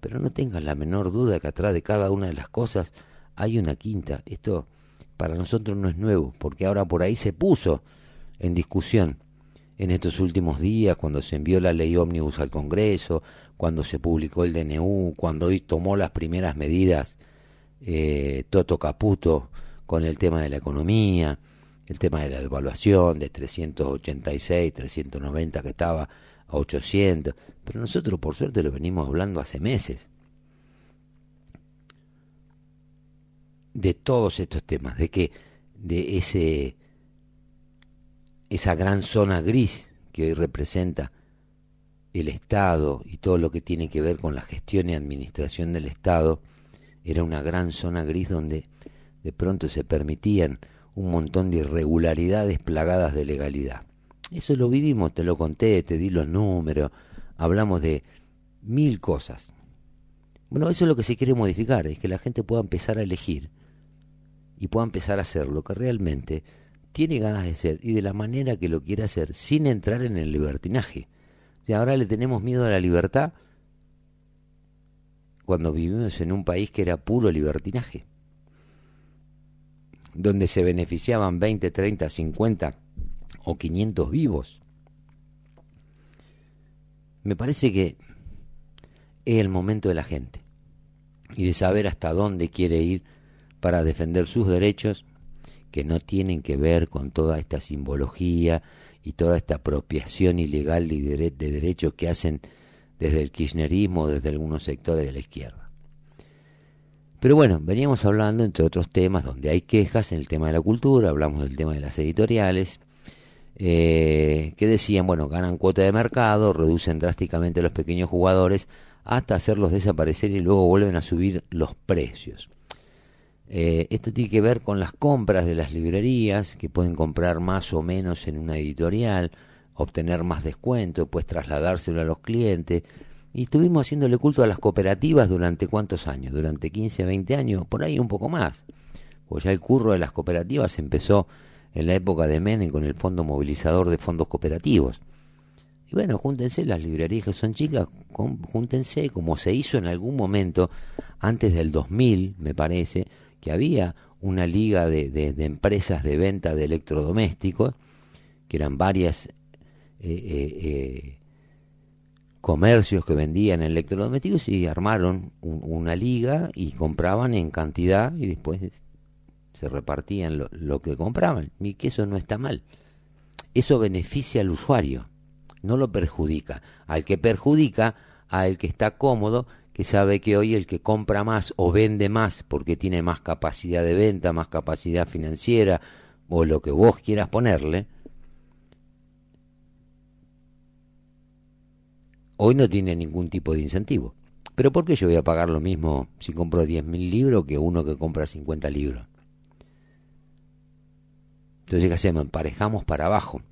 Pero no tengas la menor duda que atrás de cada una de las cosas hay una quinta. Esto para nosotros no es nuevo, porque ahora por ahí se puso en discusión en estos últimos días, cuando se envió la ley ómnibus al Congreso, cuando se publicó el DNU, cuando hoy tomó las primeras medidas eh, Toto Caputo con el tema de la economía, el tema de la devaluación de 386, 390 que estaba a 800, pero nosotros por suerte lo venimos hablando hace meses. De todos estos temas, de que de ese esa gran zona gris que hoy representa el Estado y todo lo que tiene que ver con la gestión y administración del Estado, era una gran zona gris donde de pronto se permitían un montón de irregularidades plagadas de legalidad. Eso lo vivimos, te lo conté, te di los números, hablamos de mil cosas. Bueno, eso es lo que se quiere modificar, es que la gente pueda empezar a elegir y pueda empezar a hacer lo que realmente tiene ganas de ser y de la manera que lo quiere hacer sin entrar en el libertinaje. Sea, ahora le tenemos miedo a la libertad cuando vivimos en un país que era puro libertinaje, donde se beneficiaban 20, 30, 50 o 500 vivos. Me parece que es el momento de la gente y de saber hasta dónde quiere ir para defender sus derechos que no tienen que ver con toda esta simbología y toda esta apropiación ilegal de, derechos que hacen desde el kirchnerismo, desde algunos sectores de la izquierda. Pero bueno, veníamos hablando, entre otros temas, donde hay quejas en el tema de la cultura, hablamos del tema de las editoriales, eh, que decían, bueno, ganan cuota de mercado, reducen drásticamente los pequeños jugadores hasta hacerlos desaparecer y luego vuelven a subir los precios. Eh, esto tiene que ver con las compras de las librerías, que pueden comprar más o menos en una editorial, obtener más descuento, pues trasladárselo a los clientes. Y estuvimos haciéndole culto a las cooperativas durante cuántos años, durante 15, 20 años, por ahí un poco más. Pues ya el curro de las cooperativas empezó en la época de Menem con el Fondo Movilizador de Fondos Cooperativos. Y bueno, júntense, las librerías que son chicas, júntense, como se hizo en algún momento, antes del 2000, me parece, que había una liga de, de empresas de venta de electrodomésticos, que eran varias eh, eh, eh, comercios que vendían electrodomésticos y armaron una liga y compraban en cantidad y después se repartían lo, lo, que compraban. Y que eso no está mal. Eso beneficia al usuario, no lo perjudica. Al que perjudica, al que está cómodo, que sabe que hoy el que compra más o vende más porque tiene más capacidad de venta, más capacidad financiera o lo que vos quieras ponerle, hoy no tiene ningún tipo de incentivo. Pero ¿por qué yo voy a pagar lo mismo si compro 10.000 libros que uno que compra 50 libros? Entonces, ¿qué hacemos? Emparejamos para abajo.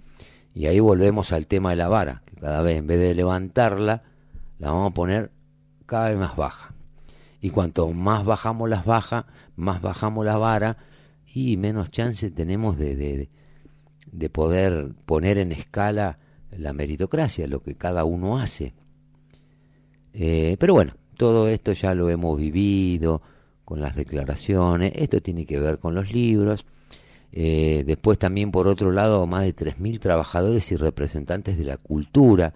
Y ahí volvemos al tema de la vara, que cada vez en vez de levantarla, la vamos a poner cada vez más baja. Y cuanto más bajamos las bajas, más bajamos la vara y menos chance tenemos de, de, de poder poner en escala la meritocracia, lo que cada uno hace. Eh, pero bueno, todo esto ya lo hemos vivido con las declaraciones, esto tiene que ver con los libros. Eh, después también, por otro lado, más de 3.000 trabajadores y representantes de la cultura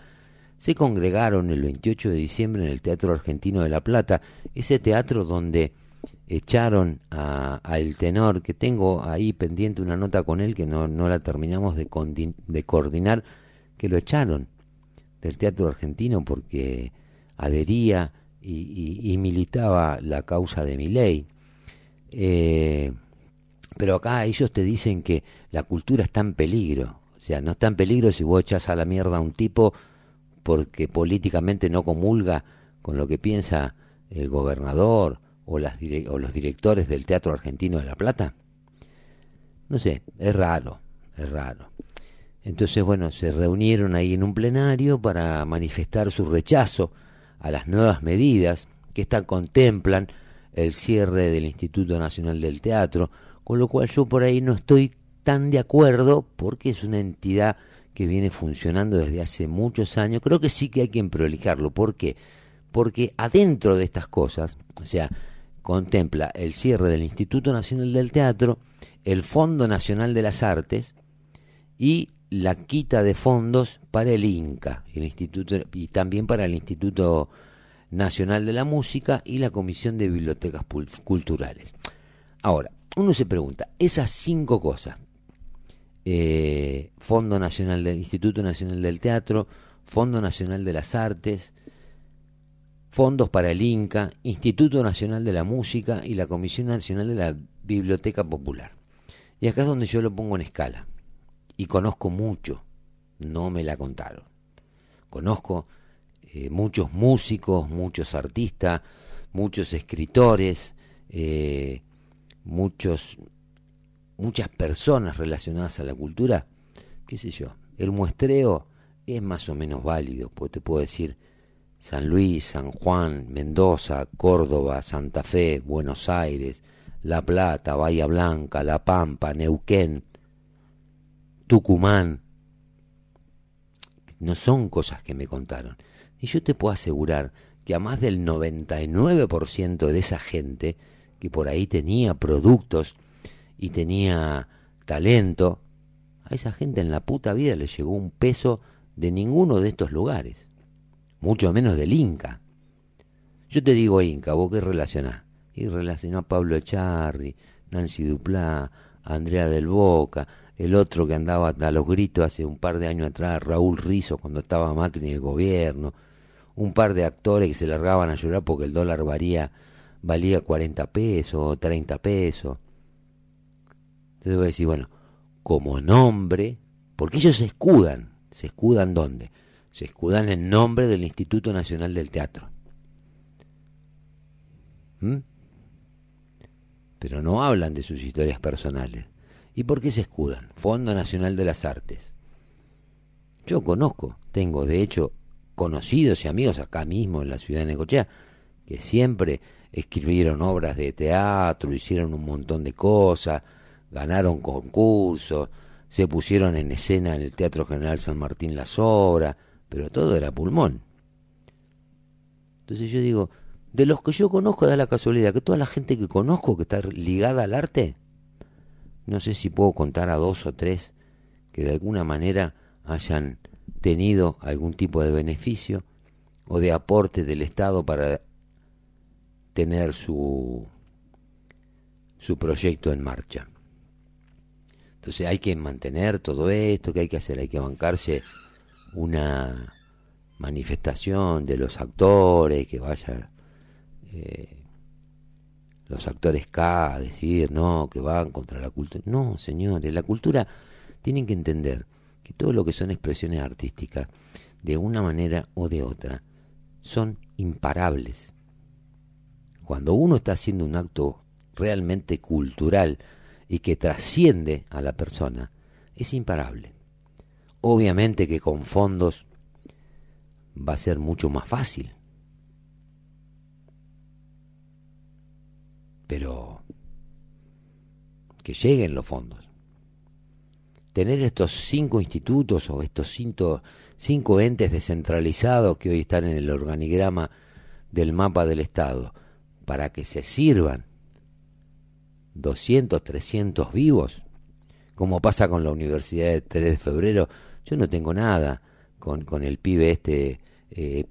se congregaron el 28 de diciembre en el Teatro Argentino de La Plata, ese teatro donde echaron al tenor, que tengo ahí pendiente una nota con él que no, no la terminamos de, coordinar, que lo echaron del Teatro Argentino porque adhería y, militaba la causa de mi ley. Eh, pero acá ellos te dicen que la cultura está en peligro. O sea, no está en peligro si vos echas a la mierda a un tipo porque políticamente no comulga con lo que piensa el gobernador o, las o los directores del Teatro Argentino de La Plata. No sé, es raro, es raro. Entonces, bueno, se reunieron ahí en un plenario para manifestar su rechazo a las nuevas medidas que esta contemplan el cierre del Instituto Nacional del Teatro, con lo cual yo por ahí no estoy tan de acuerdo porque es una entidad que viene funcionando desde hace muchos años. Creo que sí que hay que prolijarlo. ¿Por qué? Porque adentro de estas cosas, o sea, contempla el cierre del Instituto Nacional del Teatro, el Fondo Nacional de las Artes y la quita de fondos para el INCA, el Instituto, y también para el Instituto Nacional de la Música y la Comisión de Bibliotecas Culturales. Ahora, uno se pregunta, esas cinco cosas, eh, Fondo Nacional del Instituto Nacional del Teatro, Fondo Nacional de las Artes, fondos para el INCA, Instituto Nacional de la Música y la Comisión Nacional de la Biblioteca Popular. Y acá es donde yo lo pongo en escala y conozco mucho, no me la contaron. Conozco eh, muchos músicos, muchos artistas, muchos escritores, eh, muchos, muchas personas relacionadas a la cultura, qué sé yo. El muestreo es más o menos válido, porque te puedo decir San Luis, San Juan, Mendoza, Córdoba, Santa Fe, Buenos Aires, La Plata, Bahía Blanca, La Pampa, Neuquén, Tucumán. No son cosas que me contaron. Y yo te puedo asegurar que a más del 99% de esa gente que por ahí tenía productos y tenía talento, a esa gente en la puta vida le llegó un peso de ninguno de estos lugares, mucho menos del Inca. Yo te digo Inca, vos qué relacionás. Y relacionó a Pablo Echarri, Nancy Duplá, Andrea del Boca, el otro que andaba a los gritos hace un par de años atrás, Raúl Rizo, cuando estaba Macri en el gobierno, un par de actores que se largaban a llorar porque el dólar varía, valía 40 pesos o 30 pesos. Entonces voy a decir, bueno, como nombre, porque ellos se escudan, se escudan dónde? Se escudan en nombre del Instituto Nacional del Teatro. ¿Mm? Pero no hablan de sus historias personales. ¿Y por qué se escudan? Fondo Nacional de las Artes. Yo conozco, tengo de hecho conocidos y amigos acá mismo en la ciudad de Necochea, que siempre escribieron obras de teatro, hicieron un montón de cosas, ganaron concursos, se pusieron en escena en el Teatro General San Martín las obras, pero todo era pulmón. Entonces yo digo, de los que yo conozco da la casualidad que toda la gente que conozco que está ligada al arte no sé si puedo contar a dos o tres que de alguna manera hayan tenido algún tipo de beneficio o de aporte del Estado para tener su, su proyecto en marcha. Entonces hay que mantener todo esto, que hay que hacer? Hay que bancarse una manifestación de los actores, que vaya eh, los actores K decir, no, que van contra la cultura. No, señores, la cultura tienen que entender que todo lo que son expresiones artísticas de una manera o de otra, son imparables. Cuando uno está haciendo un acto realmente cultural y que trasciende a la persona, es imparable. Obviamente que con fondos va a ser mucho más fácil. Pero que lleguen los fondos. Tener estos cinco institutos o estos cinco, cinco entes descentralizados que hoy están en el organigrama del mapa del Estado, para que se sirvan 200, 300 vivos, como pasa con la Universidad de 3 de Febrero, yo no tengo nada con, con el pibe este eh,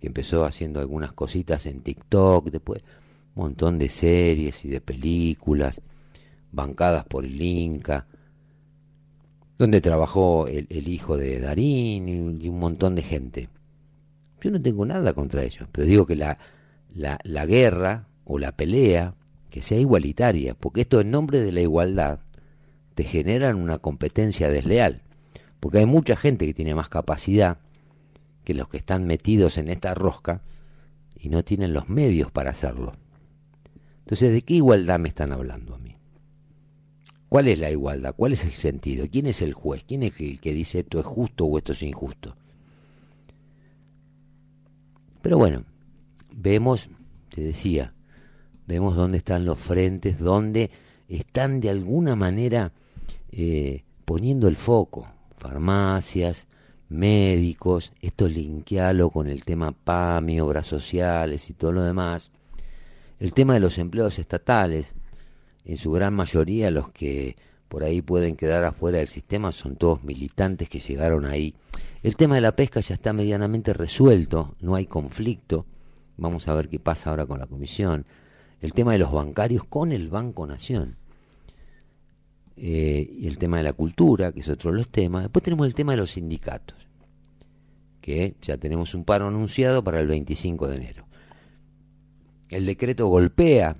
que empezó haciendo algunas cositas en TikTok, después un montón de series y de películas bancadas por el Inca, donde trabajó el, el hijo de Darín y, y, un montón de gente. Yo no tengo nada contra ellos, pero digo que la, la, la guerra o la pelea que sea igualitaria, porque esto en nombre de la igualdad te generan una competencia desleal, porque hay mucha gente que tiene más capacidad que los que están metidos en esta rosca y no tienen los medios para hacerlo. Entonces, ¿de qué igualdad me están hablando a mí? ¿Cuál es la igualdad? ¿Cuál es el sentido? ¿Quién es el juez? ¿Quién es el que dice esto es justo o esto es injusto? Pero bueno, vemos, te decía, vemos dónde están los frentes, dónde están de alguna manera eh, poniendo el foco. Farmacias, médicos, esto linkealo con el tema PAMI, obras sociales y todo lo demás. El tema de los empleos estatales, en su gran mayoría los que por ahí pueden quedar afuera del sistema son todos militantes que llegaron ahí. El tema de la pesca ya está medianamente resuelto, no hay conflicto. Vamos a ver qué pasa ahora con la comisión. El tema de los bancarios con el Banco Nación. Eh, y el tema de la cultura, que es otro de los temas. Después tenemos el tema de los sindicatos, que ya tenemos un paro anunciado para el 25 de enero. El decreto golpea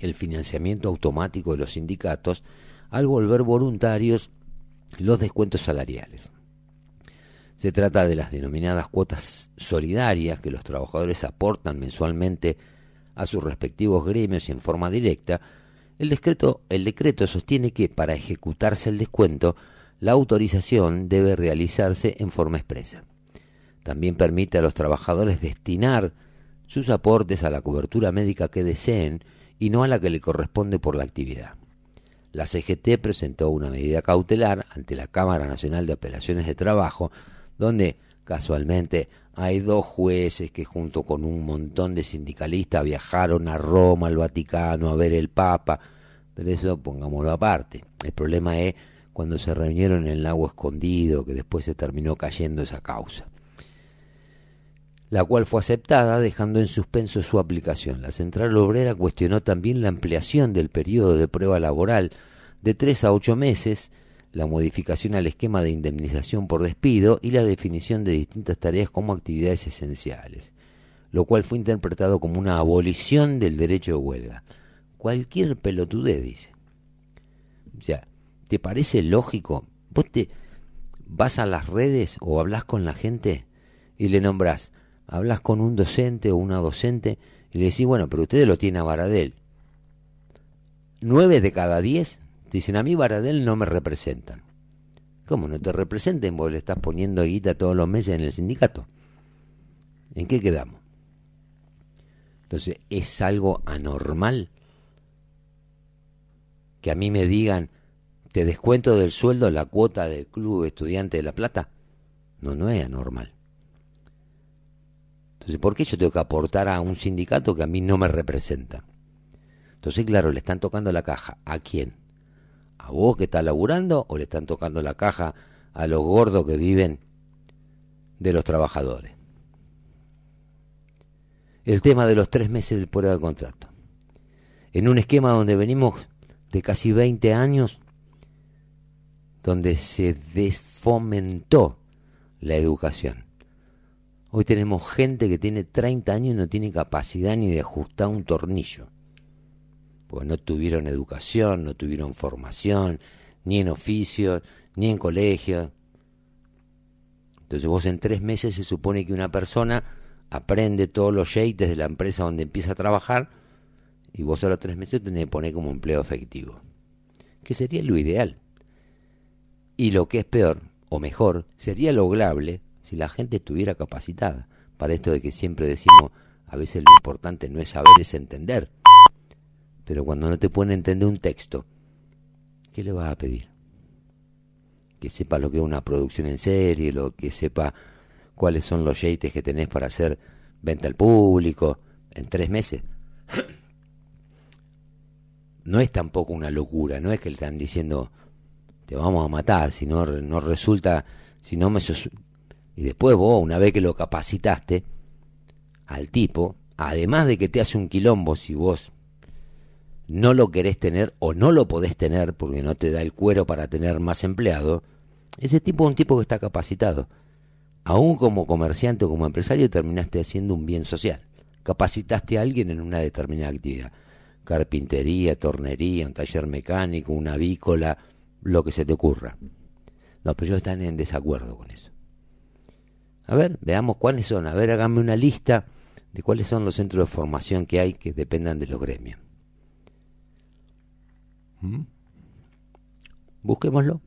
el financiamiento automático de los sindicatos al volver voluntarios los descuentos salariales. Se trata de las denominadas cuotas solidarias que los trabajadores aportan mensualmente a sus respectivos gremios y en forma directa. El decreto, el decreto sostiene que para ejecutarse el descuento, la autorización debe realizarse en forma expresa. También permite a los trabajadores destinar sus aportes a la cobertura médica que deseen y no a la que le corresponde por la actividad. La CGT presentó una medida cautelar ante la Cámara Nacional de Apelaciones de Trabajo, donde casualmente hay dos jueces que junto con un montón de sindicalistas viajaron a Roma, al Vaticano, a ver el Papa, pero eso pongámoslo aparte. El problema es cuando se reunieron en el lago escondido, que después se terminó cayendo esa causa la cual fue aceptada dejando en suspenso su aplicación. La Central Obrera cuestionó también la ampliación del periodo de prueba laboral de tres a ocho meses, la modificación al esquema de indemnización por despido y la definición de distintas tareas como actividades esenciales, lo cual fue interpretado como una abolición del derecho de huelga. Cualquier pelotudez, dice. O sea, ¿te parece lógico? Vos te vas a las redes o hablas con la gente y le nombrás hablas con un docente o una docente y le decís, bueno, pero ustedes lo tienen a Baradel. Nueve de cada diez dicen, a mí Baradel no me representan. ¿Cómo no te representen? Vos le estás poniendo guita todos los meses en el sindicato. ¿En qué quedamos? Entonces, ¿es algo anormal que a mí me digan, te descuento del sueldo la cuota del Club Estudiante de La Plata? No, no es anormal. Entonces, ¿por qué yo tengo que aportar a un sindicato que a mí no me representa? Entonces, claro, le están tocando la caja. ¿A quién? ¿A vos que estás laburando o le están tocando la caja a los gordos que viven de los trabajadores? El tema de los tres meses del prueba de contrato. En un esquema donde venimos de casi 20 años, donde se desfomentó la educación. Hoy tenemos gente que tiene 30 años y no tiene capacidad ni de ajustar un tornillo. No tuvieron educación, no tuvieron formación, ni en oficios, ni en colegios. Entonces vos en tres meses se supone que una persona aprende todos los yates de la empresa donde empieza a trabajar y vos a los tres meses tenés que poner como empleo efectivo. Que sería lo ideal. Y lo que es peor, o mejor, sería lograble si la gente estuviera capacitada. Para esto de que siempre decimos, a veces lo importante no es saber, es entender. Pero cuando no te pueden entender un texto, ¿qué le vas a pedir? Que sepa lo que es una producción en serie, lo que sepa cuáles son los yates que tenés para hacer venta al público en tres meses. No es tampoco una locura, no es que le están diciendo te vamos a matar, si no, no resulta, si no me... Y después vos, una vez que lo capacitaste al tipo, además de que te hace un quilombo si vos no lo querés tener o no lo podés tener porque no te da el cuero para tener más empleado, ese tipo es un tipo que está capacitado. Aún como comerciante o como empresario terminaste haciendo un bien social. Capacitaste a alguien en una determinada actividad. Carpintería, tornería, un taller mecánico, una avícola, lo que se te ocurra. No, pero están en desacuerdo con eso. A ver, veamos cuáles son. A ver, háganme una lista de cuáles son los centros de formación que hay que dependan de los gremios. Busquémoslo.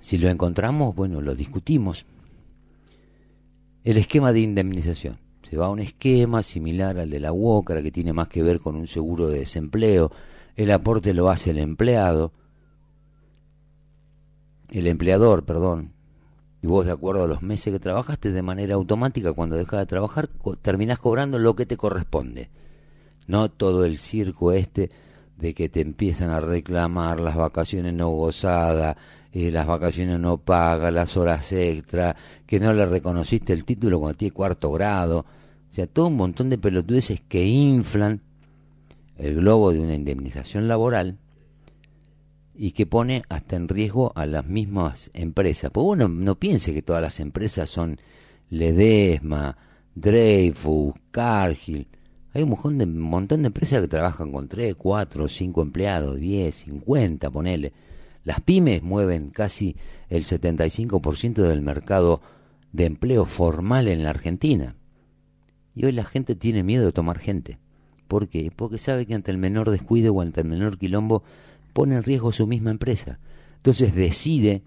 Si lo encontramos, bueno, lo discutimos. El esquema de indemnización. Se va a un esquema similar al de la UOCRA, que tiene más que ver con un seguro de desempleo. El aporte lo hace el empleado. El empleador, perdón. Y vos, de acuerdo a los meses que trabajaste, de manera automática, cuando dejas de trabajar, terminás cobrando lo que te corresponde. No todo el circo este de que te empiezan a reclamar las vacaciones no gozadas, eh, las vacaciones no pagas, las horas extra, que no le reconociste el título cuando tiene cuarto grado. O sea, todo un montón de pelotudeces que inflan el globo de una indemnización laboral y que pone hasta en riesgo a las mismas empresas. Pues uno no piense que todas las empresas son Ledesma, Dreyfus, Cargill. Hay un montón de, montón de empresas que trabajan con 3, 4, 5 empleados, 10, 50, ponele. Las pymes mueven casi el 75% del mercado de empleo formal en la Argentina. Y hoy la gente tiene miedo de tomar gente. ¿Por qué? Porque sabe que ante el menor descuido o ante el menor quilombo pone en riesgo su misma empresa. Entonces decide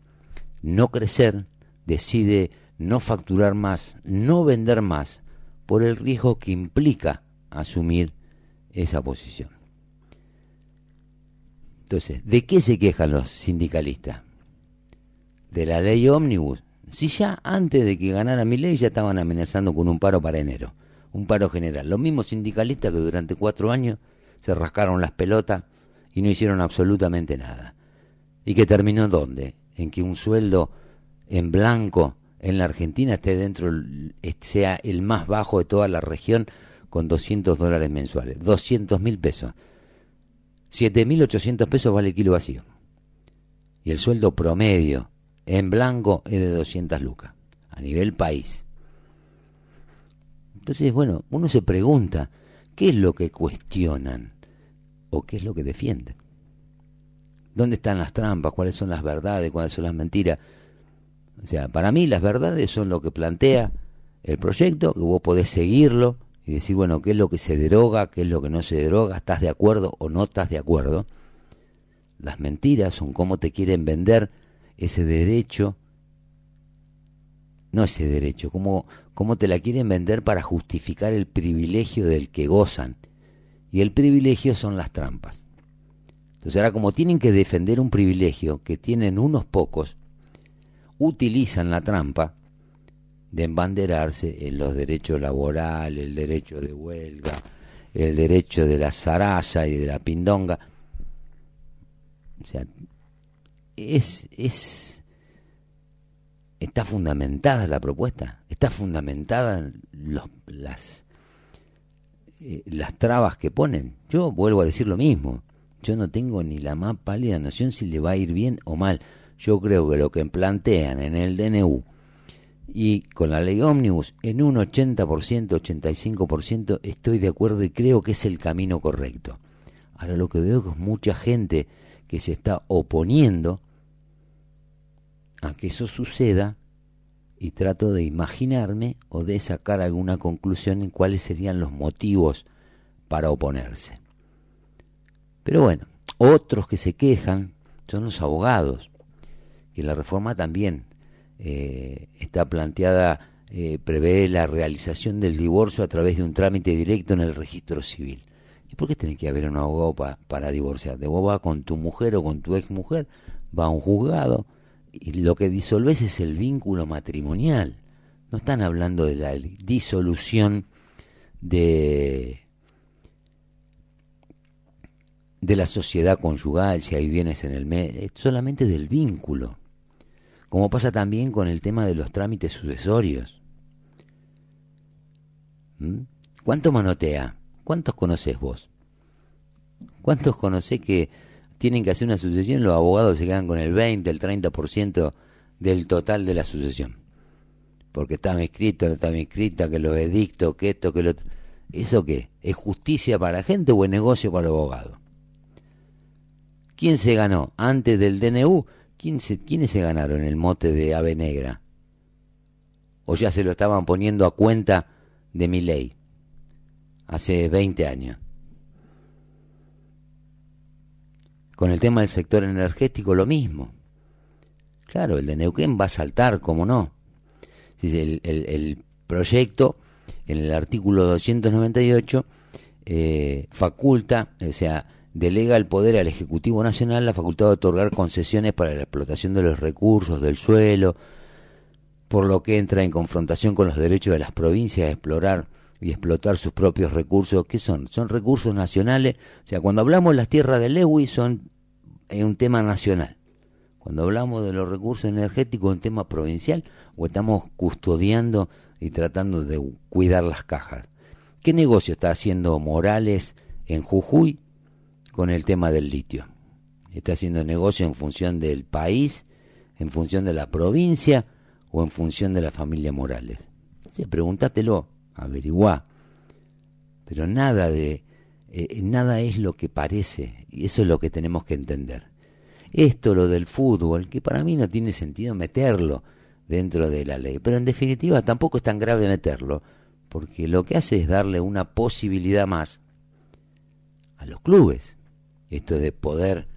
no crecer, decide no facturar más, no vender más, por el riesgo que implica asumir esa posición. Entonces, ¿de qué se quejan los sindicalistas? De la ley ómnibus. Si ya antes de que ganara mi ley ya estaban amenazando con un paro para enero, un paro general. Los mismos sindicalistas que durante cuatro años se rascaron las pelotas y no hicieron absolutamente nada. ¿Y que terminó dónde? En que un sueldo en blanco en la Argentina esté dentro, sea el más bajo de toda la región con 200 dólares mensuales, 200 mil pesos. 7.800 pesos vale el kilo vacío. Y el sueldo promedio en blanco es de 200 lucas, a nivel país. Entonces, bueno, uno se pregunta, ¿qué es lo que cuestionan o qué es lo que defienden? ¿Dónde están las trampas? ¿Cuáles son las verdades? ¿Cuáles son las mentiras? O sea, para mí las verdades son lo que plantea el proyecto, que vos podés seguirlo, y decir, bueno, qué es lo que se deroga, qué es lo que no se deroga, estás de acuerdo o no estás de acuerdo. Las mentiras son cómo te quieren vender ese derecho, no ese derecho, cómo, cómo te la quieren vender para justificar el privilegio del que gozan. Y el privilegio son las trampas. Entonces ahora como tienen que defender un privilegio que tienen unos pocos, utilizan la trampa de embanderarse en los derechos laborales, el derecho de huelga, el derecho de la zaraza y de la pindonga. O sea, es, es está fundamentada la propuesta, está fundamentada las eh, las trabas que ponen. Yo vuelvo a decir lo mismo. Yo no tengo ni la más pálida noción si le va a ir bien o mal. Yo creo que lo que plantean en el DNU y con la ley ómnibus en un 80%, 85% estoy de acuerdo y creo que es el camino correcto. Ahora lo que veo es mucha gente que se está oponiendo a que eso suceda y trato de imaginarme o de sacar alguna conclusión en cuáles serían los motivos para oponerse. Pero bueno, otros que se quejan son los abogados, que la reforma también eh, está planteada, eh, prevé la realización del divorcio a través de un trámite directo en el registro civil. ¿Y por qué tiene que haber un abogado para divorciarte? Vos vas con tu mujer o con tu ex mujer, va a un juzgado, y lo que disolves es el vínculo matrimonial. No están hablando de la disolución de de la sociedad conyugal, si hay bienes en el medio, solamente del vínculo. Como pasa también con el tema de los trámites sucesorios. ¿Mm? ¿Cuánto manotea? ¿Cuántos conoces vos? ¿Cuántos conocés que tienen que hacer una sucesión, los abogados se quedan con el 20, el 30% del total de la sucesión. Porque está escrito, no escrita, que lo edicto, que esto, que lo... ¿Eso qué? ¿Es justicia para la gente o es negocio para los abogados? ¿Quién se ganó? Antes del DNU, ¿quién se, ¿quiénes se ganaron el mote de ave negra? ¿O ya se lo estaban poniendo a cuenta de mi ley? Hace 20 años. Con el tema del sector energético lo mismo. Claro, el de Neuquén va a saltar, como no. El, el, proyecto, en el artículo 298, eh, faculta, o sea, delega el poder al Ejecutivo Nacional la facultad de otorgar concesiones para la explotación de los recursos del suelo, por lo que entra en confrontación con los derechos de las provincias a explorar y explotar sus propios recursos. ¿Qué son? Son recursos nacionales. O sea, cuando hablamos de las tierras de Lewis son un tema nacional. Cuando hablamos de los recursos energéticos, un tema provincial, o estamos custodiando y tratando de cuidar las cajas. ¿Qué negocio está haciendo Morales en Jujuy con el tema del litio? ¿Está haciendo negocio en función del país, en función de la provincia o en función de la familia Morales? Sí, pregúntatelo averiguá. Pero nada de eh, nada es lo que parece, y eso es lo que tenemos que entender. Esto, lo del fútbol, que para mí no tiene sentido meterlo dentro de la ley, pero en definitiva tampoco es tan grave meterlo, porque lo que hace es darle una posibilidad más a los clubes, esto de poder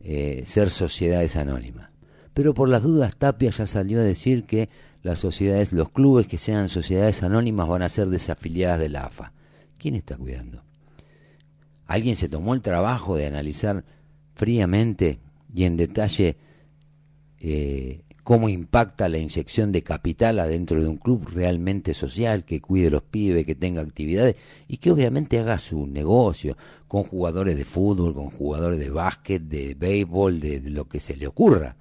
eh, ser sociedades anónimas. Pero por las dudas, Tapia ya salió a decir que las sociedades, los clubes que sean sociedades anónimas van a ser desafiliadas de la AFA. ¿Quién está cuidando? ¿Alguien se tomó el trabajo de analizar fríamente y en detalle eh, cómo impacta la inyección de capital adentro de un club realmente social, que cuide los pibes, que tenga actividades y que obviamente haga su negocio con jugadores de fútbol, con jugadores de básquet, de béisbol, de lo que se le ocurra?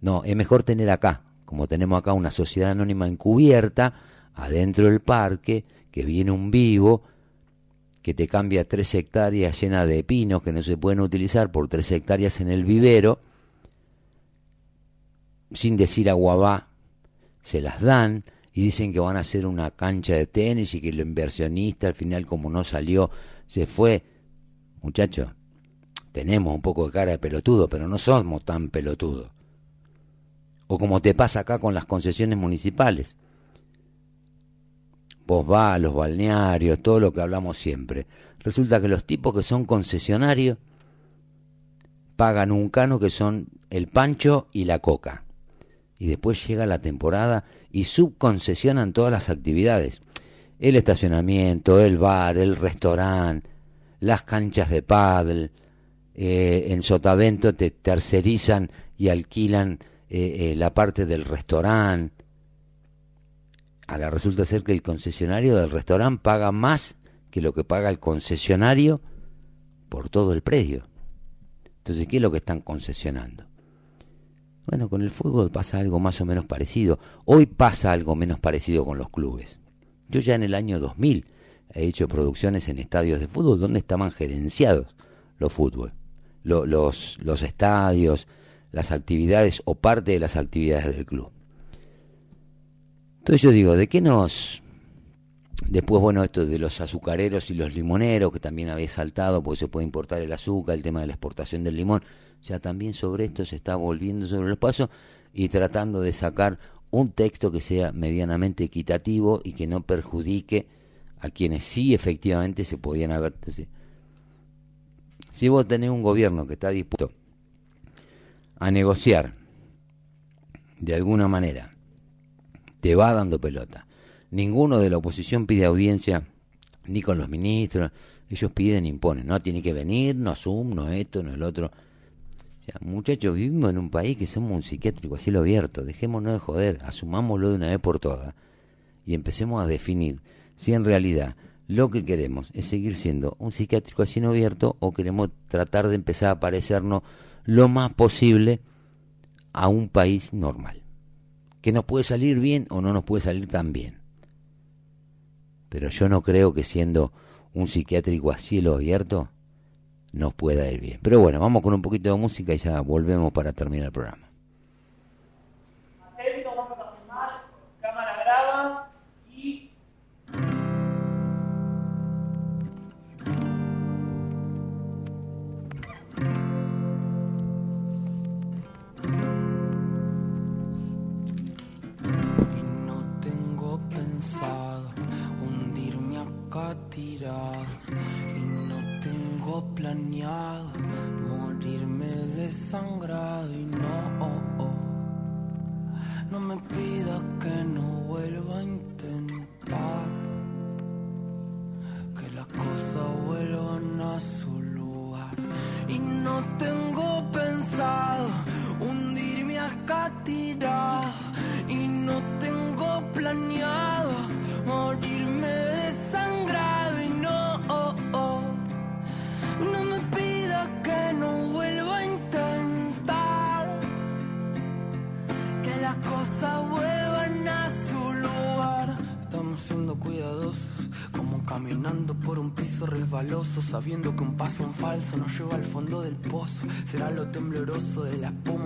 No, es mejor tener acá como tenemos acá una sociedad anónima encubierta, adentro del parque, que viene un vivo, que te cambia tres hectáreas llenas de pinos que no se pueden utilizar por tres hectáreas en el vivero, sin decir aguabá, se las dan y dicen que van a hacer una cancha de tenis y que el inversionista al final como no salió, se fue. Muchachos, tenemos un poco de cara de pelotudo, pero no somos tan pelotudos o como te pasa acá con las concesiones municipales. Vos vas los balnearios, todo lo que hablamos siempre. Resulta que los tipos que son concesionarios pagan un cano que son el pancho y la coca. Y después llega la temporada y subconcesionan todas las actividades. El estacionamiento, el bar, el restaurante, las canchas de paddle. Eh, en Sotavento te tercerizan y alquilan eh, eh, la parte del restaurante. Ahora resulta ser que el concesionario del restaurante paga más que lo que paga el concesionario por todo el predio. Entonces, ¿qué es lo que están concesionando? Bueno, con el fútbol pasa algo más o menos parecido. Hoy pasa algo menos parecido con los clubes. Yo ya en el año 2000 he hecho producciones en estadios de fútbol donde estaban gerenciados los fútbol, los, los estadios, las actividades o parte de las actividades del club. Entonces yo digo, ¿de qué nos... Después, bueno, esto de los azucareros y los limoneros, que también había saltado, porque se puede importar el azúcar, el tema de la exportación del limón, ya también sobre esto se está volviendo sobre los pasos. y tratando de sacar un texto que sea medianamente equitativo y que no perjudique a quienes sí efectivamente se podían haber. Si vos tenés un gobierno que está dispuesto a negociar de alguna manera, te va dando pelota. Ninguno de la oposición pide audiencia ni con los ministros, ellos piden, imponen, no tiene que venir, no Zoom, no esto, no el otro. Muchachos, vivimos en un país que somos un psiquiátrico a cielo abierto, dejémonos de joder, asumámoslo de una vez por todas y empecemos a definir si en realidad lo que queremos es seguir siendo un psiquiátrico a cielo abierto o queremos tratar de empezar a parecernos lo más posible a un país normal, que nos puede salir bien o no nos puede salir tan bien. Pero yo no creo que siendo un psiquiátrico a cielo abierto nos pueda ir bien. Pero bueno, vamos con un poquito de música y ya volvemos para terminar el programa. Será lo tembloroso de la espuma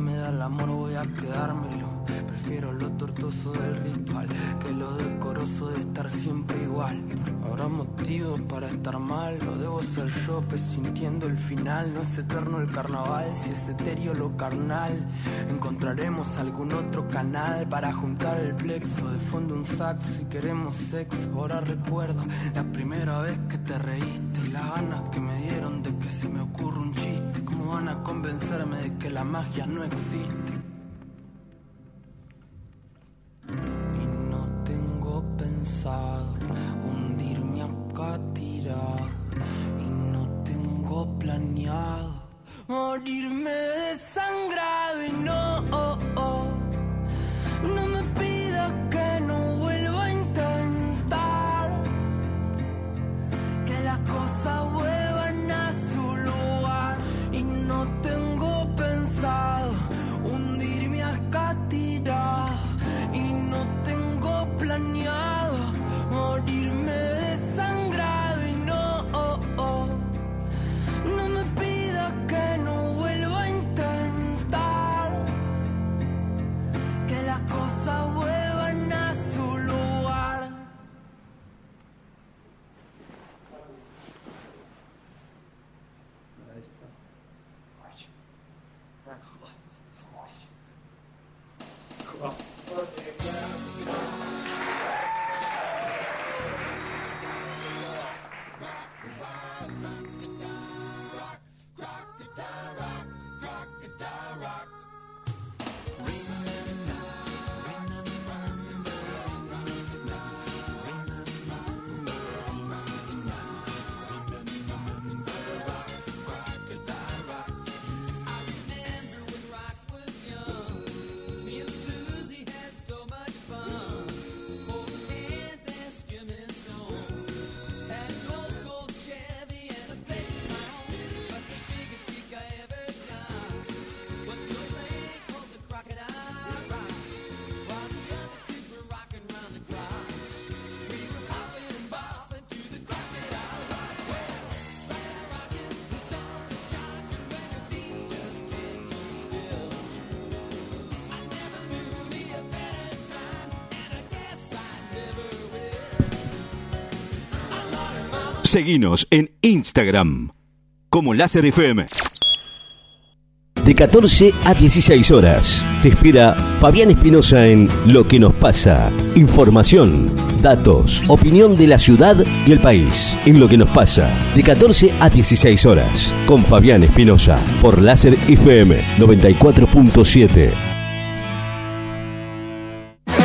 me da el amor, voy a quedármelo. Prefiero lo tortuoso del ritual que lo decoroso de estar siempre igual. Habrá motivos para estar mal, lo debo ser yo, presintiendo el final. No es eterno el carnaval, si es etéreo lo carnal. Encontraremos algún otro canal para juntar el plexo. De fondo un sax si queremos sexo. Ahora recuerdo la primera vez que te reíste y las ganas que me dieron de que se me ocurra un chiste. ¿Cómo van a convencerme de que la magia no existe? Y no tengo pensado hundirme acá tirado. Y no tengo planeado morirme desangrado. Y no, oh, oh, no me pidas que no vuelva a intentar. Que las cosas Seguinos en Instagram como Láser FM. De 14 a 16 horas. Te espera Fabián Espinosa en Lo que nos pasa. Información, datos, opinión de la ciudad y el país. En Lo que nos pasa. De 14 a 16 horas. Con Fabián Espinosa. Por Láser FM 94.7.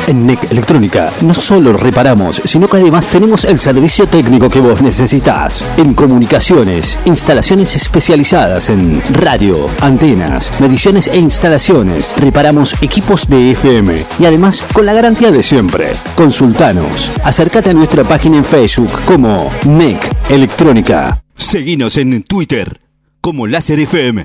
En NEC Electrónica no solo reparamos, sino que además tenemos el servicio técnico que vos necesitas. En comunicaciones, instalaciones especializadas en radio, antenas, mediciones e instalaciones. Reparamos equipos de FM y además con la garantía de siempre. Consultanos. Acércate a nuestra página en Facebook como NEC Electrónica. Seguinos en Twitter como Láser FM.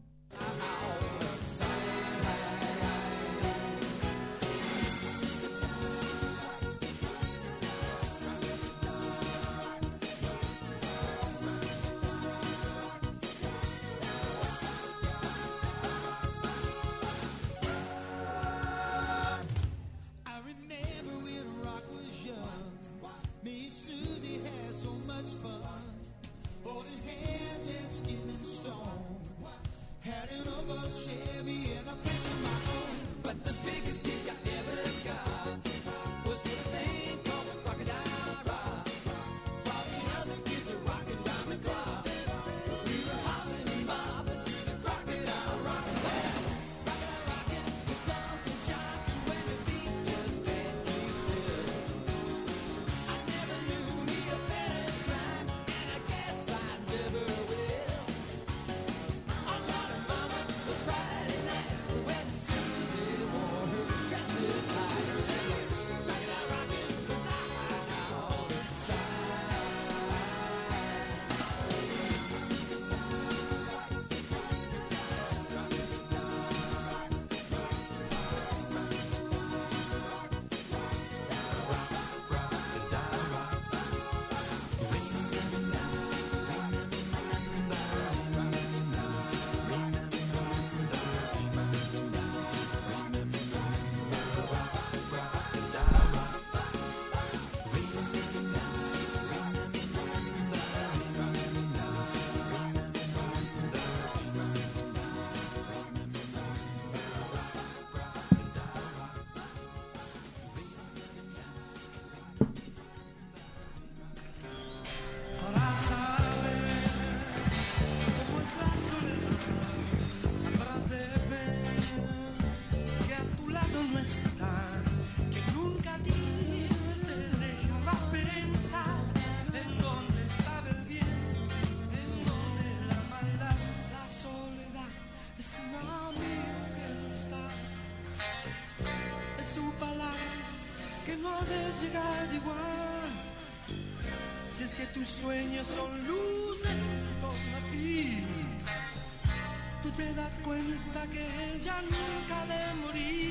te das cuenta que ella nunca de morir,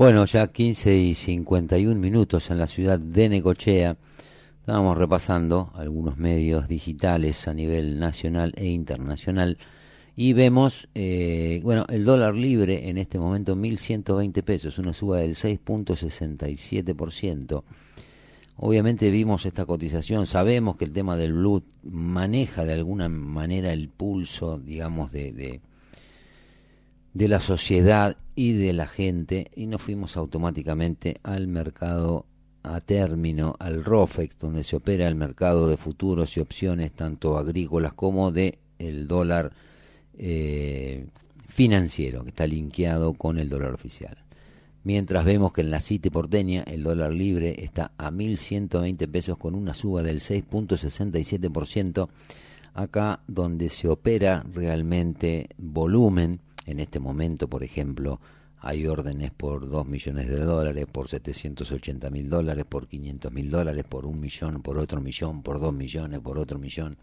Bueno, ya 15 y 51 minutos en la ciudad de Necochea. Estábamos repasando algunos medios digitales a nivel nacional e internacional y vemos, eh, bueno, el dólar libre en este momento 1.120 pesos, una suba del 6.67%. Obviamente vimos esta cotización, sabemos que el tema del blue maneja de alguna manera el pulso, digamos, de, de, de la sociedad y de la gente y nos fuimos automáticamente al mercado a término, al ROFEX, donde se opera el mercado de futuros y opciones tanto agrícolas como de el dólar eh, financiero, que está linkeado con el dólar oficial. Mientras vemos que en la City porteña el dólar libre está a 1.120 pesos con una suba del 6.67%. Acá donde se opera realmente volumen, en este momento, por ejemplo, hay órdenes por 2 millones de dólares, por 780 mil dólares, por 500 mil dólares, por un millón, por otro millón, por dos millones, por otro millón.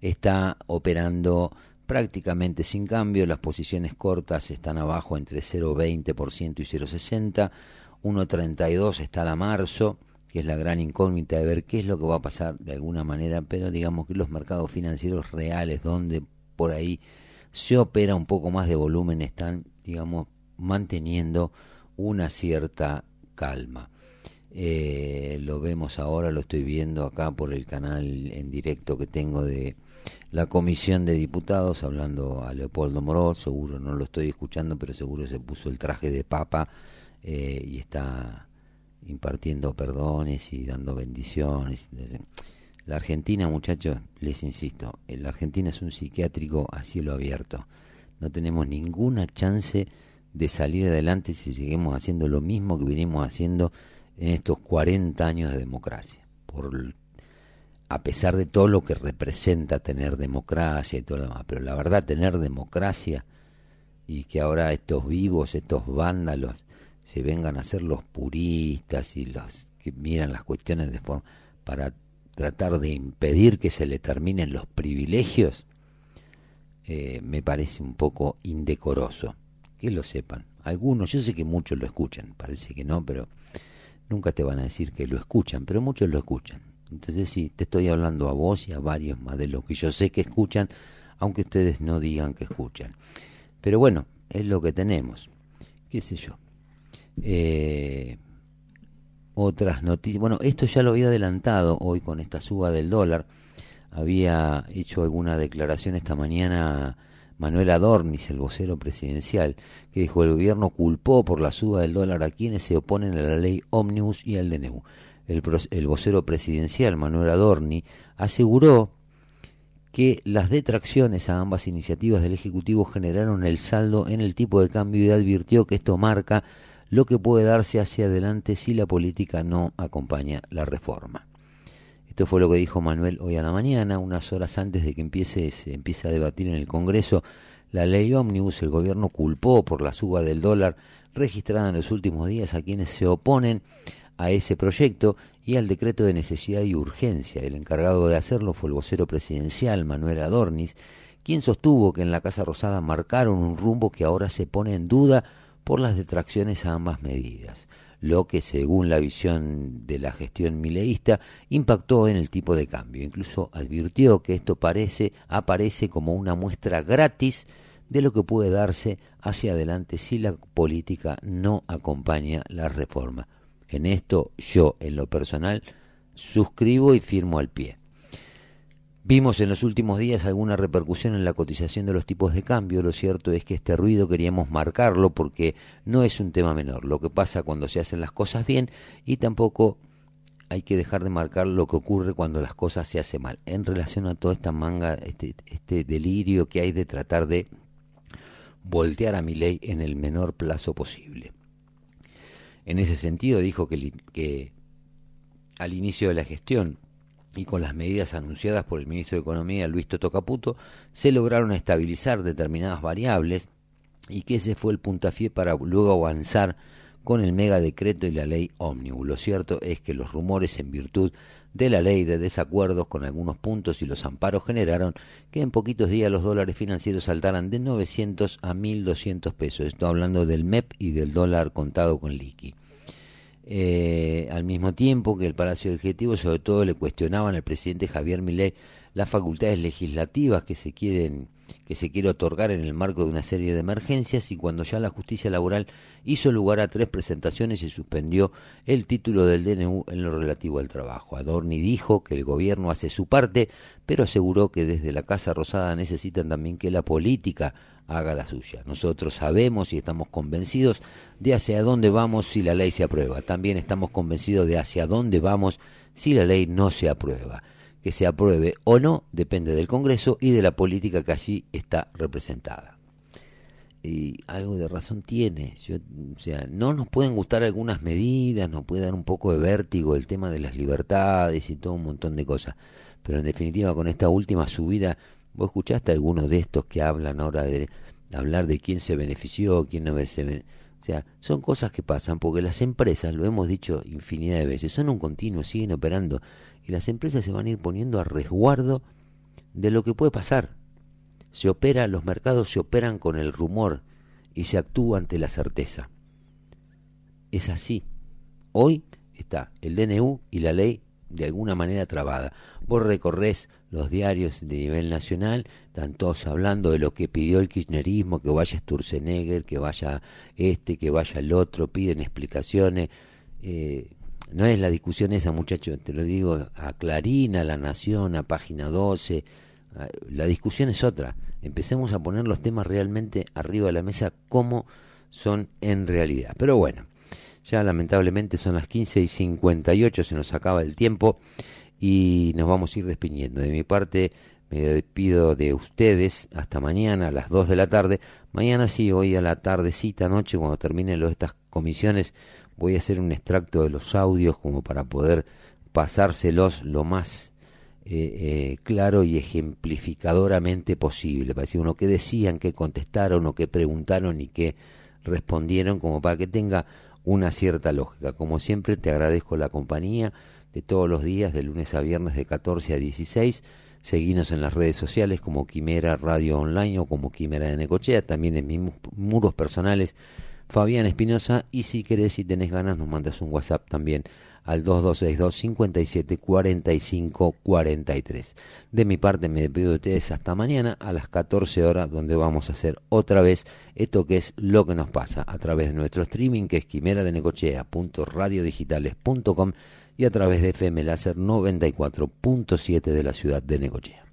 Está operando prácticamente sin cambio, las posiciones cortas están abajo entre 0,20% y 0,60%, 1,32 está la marzo, que es la gran incógnita de ver qué es lo que va a pasar de alguna manera, pero digamos que los mercados financieros reales, donde por ahí se opera un poco más de volumen, están, digamos, manteniendo una cierta calma. Eh, lo vemos ahora, lo estoy viendo acá por el canal en directo que tengo de la comisión de diputados, hablando a Leopoldo Moró, seguro no lo estoy escuchando, pero seguro se puso el traje de papa eh, y está impartiendo perdones y dando bendiciones. La Argentina, muchachos, les insisto, eh, la Argentina es un psiquiátrico a cielo abierto. No tenemos ninguna chance de salir adelante si seguimos haciendo lo mismo que venimos haciendo en estos 40 años de democracia. Por, a pesar de todo lo que representa tener democracia y todo lo demás. Pero la verdad, tener democracia y que ahora estos vivos, estos vándalos, se vengan a ser los puristas y los que miran las cuestiones de forma para tratar de impedir que se le terminen los privilegios, eh, me parece un poco indecoroso. Que lo sepan. Algunos, yo sé que muchos lo escuchan, parece que no, pero nunca te van a decir que lo escuchan, pero muchos lo escuchan. Entonces sí, te estoy hablando a vos y a varios más de los que yo sé que escuchan, aunque ustedes no digan que escuchan. Pero bueno, es lo que tenemos. ¿Qué sé yo? Eh, otras noticias. Bueno, esto ya lo había adelantado hoy con esta suba del dólar. Había hecho alguna declaración esta mañana Manuel Adornis, el vocero presidencial, que dijo el gobierno culpó por la suba del dólar a quienes se oponen a la ley Omnibus y al DNU. El, el vocero presidencial, Manuel Adorni, aseguró que las detracciones a ambas iniciativas del Ejecutivo generaron el saldo en el tipo de cambio y advirtió que esto marca lo que puede darse hacia adelante si la política no acompaña la reforma. Esto fue lo que dijo Manuel hoy a la mañana, unas horas antes de que empiece, se empiece a debatir en el Congreso la ley ómnibus. El gobierno culpó por la suba del dólar registrada en los últimos días a quienes se oponen a ese proyecto y al decreto de necesidad y urgencia. El encargado de hacerlo fue el vocero presidencial, Manuel Adornis, quien sostuvo que en la Casa Rosada marcaron un rumbo que ahora se pone en duda por las detracciones a ambas medidas, lo que, según la visión de la gestión mileísta, impactó en el tipo de cambio. Incluso advirtió que esto parece, aparece como una muestra gratis de lo que puede darse hacia adelante si la política no acompaña la reforma. En esto yo, en lo personal, suscribo y firmo al pie. Vimos en los últimos días alguna repercusión en la cotización de los tipos de cambio. Lo cierto es que este ruido queríamos marcarlo porque no es un tema menor. Lo que pasa cuando se hacen las cosas bien y tampoco hay que dejar de marcar lo que ocurre cuando las cosas se hacen mal. En relación a toda esta manga, este, este delirio que hay de tratar de voltear a mi ley en el menor plazo posible. En ese sentido dijo que, que al inicio de la gestión y con las medidas anunciadas por el ministro de Economía, Luis Toto Caputo, se lograron estabilizar determinadas variables y que ese fue el puntafié para luego avanzar con el mega decreto y la ley ómnibus. Lo cierto es que los rumores en virtud de la ley de desacuerdos con algunos puntos y los amparos generaron que en poquitos días los dólares financieros saltaran de 900 a 1200 pesos. Estoy hablando del MEP y del dólar contado con liqui. Eh, al mismo tiempo que el Palacio Ejecutivo sobre todo le cuestionaban al presidente Javier Milei las facultades legislativas que se quieren que se quiere otorgar en el marco de una serie de emergencias y cuando ya la justicia laboral hizo lugar a tres presentaciones y suspendió el título del DNU en lo relativo al trabajo. Adorni dijo que el gobierno hace su parte, pero aseguró que desde la Casa Rosada necesitan también que la política haga la suya. Nosotros sabemos y estamos convencidos de hacia dónde vamos si la ley se aprueba. También estamos convencidos de hacia dónde vamos si la ley no se aprueba que se apruebe o no depende del Congreso y de la política que allí está representada. Y algo de razón tiene. o sea, no nos pueden gustar algunas medidas, nos puede dar un poco de vértigo el tema de las libertades y todo un montón de cosas. Pero en definitiva, con esta última subida, vos escuchaste algunos de estos que hablan ahora de hablar de quién se benefició, quién no se benefició. O sea, son cosas que pasan porque las empresas, lo hemos dicho infinidad de veces, son un continuo, siguen operando y las empresas se van a ir poniendo a resguardo de lo que puede pasar. Se opera, los mercados se operan con el rumor y se actúa ante la certeza. Es así. Hoy está el DNU y la ley de alguna manera trabada. Vos recorres los diarios de nivel nacional, están todos hablando de lo que pidió el kirchnerismo, que vaya Sturzenegger, que vaya este, que vaya el otro, piden explicaciones. Eh, no es la discusión esa, muchachos, te lo digo a Clarín, a La Nación, a Página 12. La discusión es otra. Empecemos a poner los temas realmente arriba de la mesa como son en realidad. Pero bueno, ya lamentablemente son las 15 y 58, se nos acaba el tiempo y nos vamos a ir despidiendo. De mi parte, me despido de ustedes hasta mañana a las 2 de la tarde. Mañana sí, hoy a la tardecita, noche, cuando terminen estas comisiones, voy a hacer un extracto de los audios como para poder pasárselos lo más eh, eh, claro y ejemplificadoramente posible, para decir uno que decían, que contestaron o que preguntaron y que respondieron, como para que tenga una cierta lógica. Como siempre, te agradezco la compañía de todos los días, de lunes a viernes de 14 a 16. Seguinos en las redes sociales como Quimera Radio Online o como Quimera de Necochea, también en mis muros personales Fabián Espinosa y si querés, si tenés ganas, nos mandas un WhatsApp también al 2262 57 45 43. De mi parte me despido de ustedes hasta mañana a las 14 horas donde vamos a hacer otra vez esto que es lo que nos pasa a través de nuestro streaming que es quimera de necochea.radiodigitales.com y a través de FM Láser 94.7 de la ciudad de Necochea.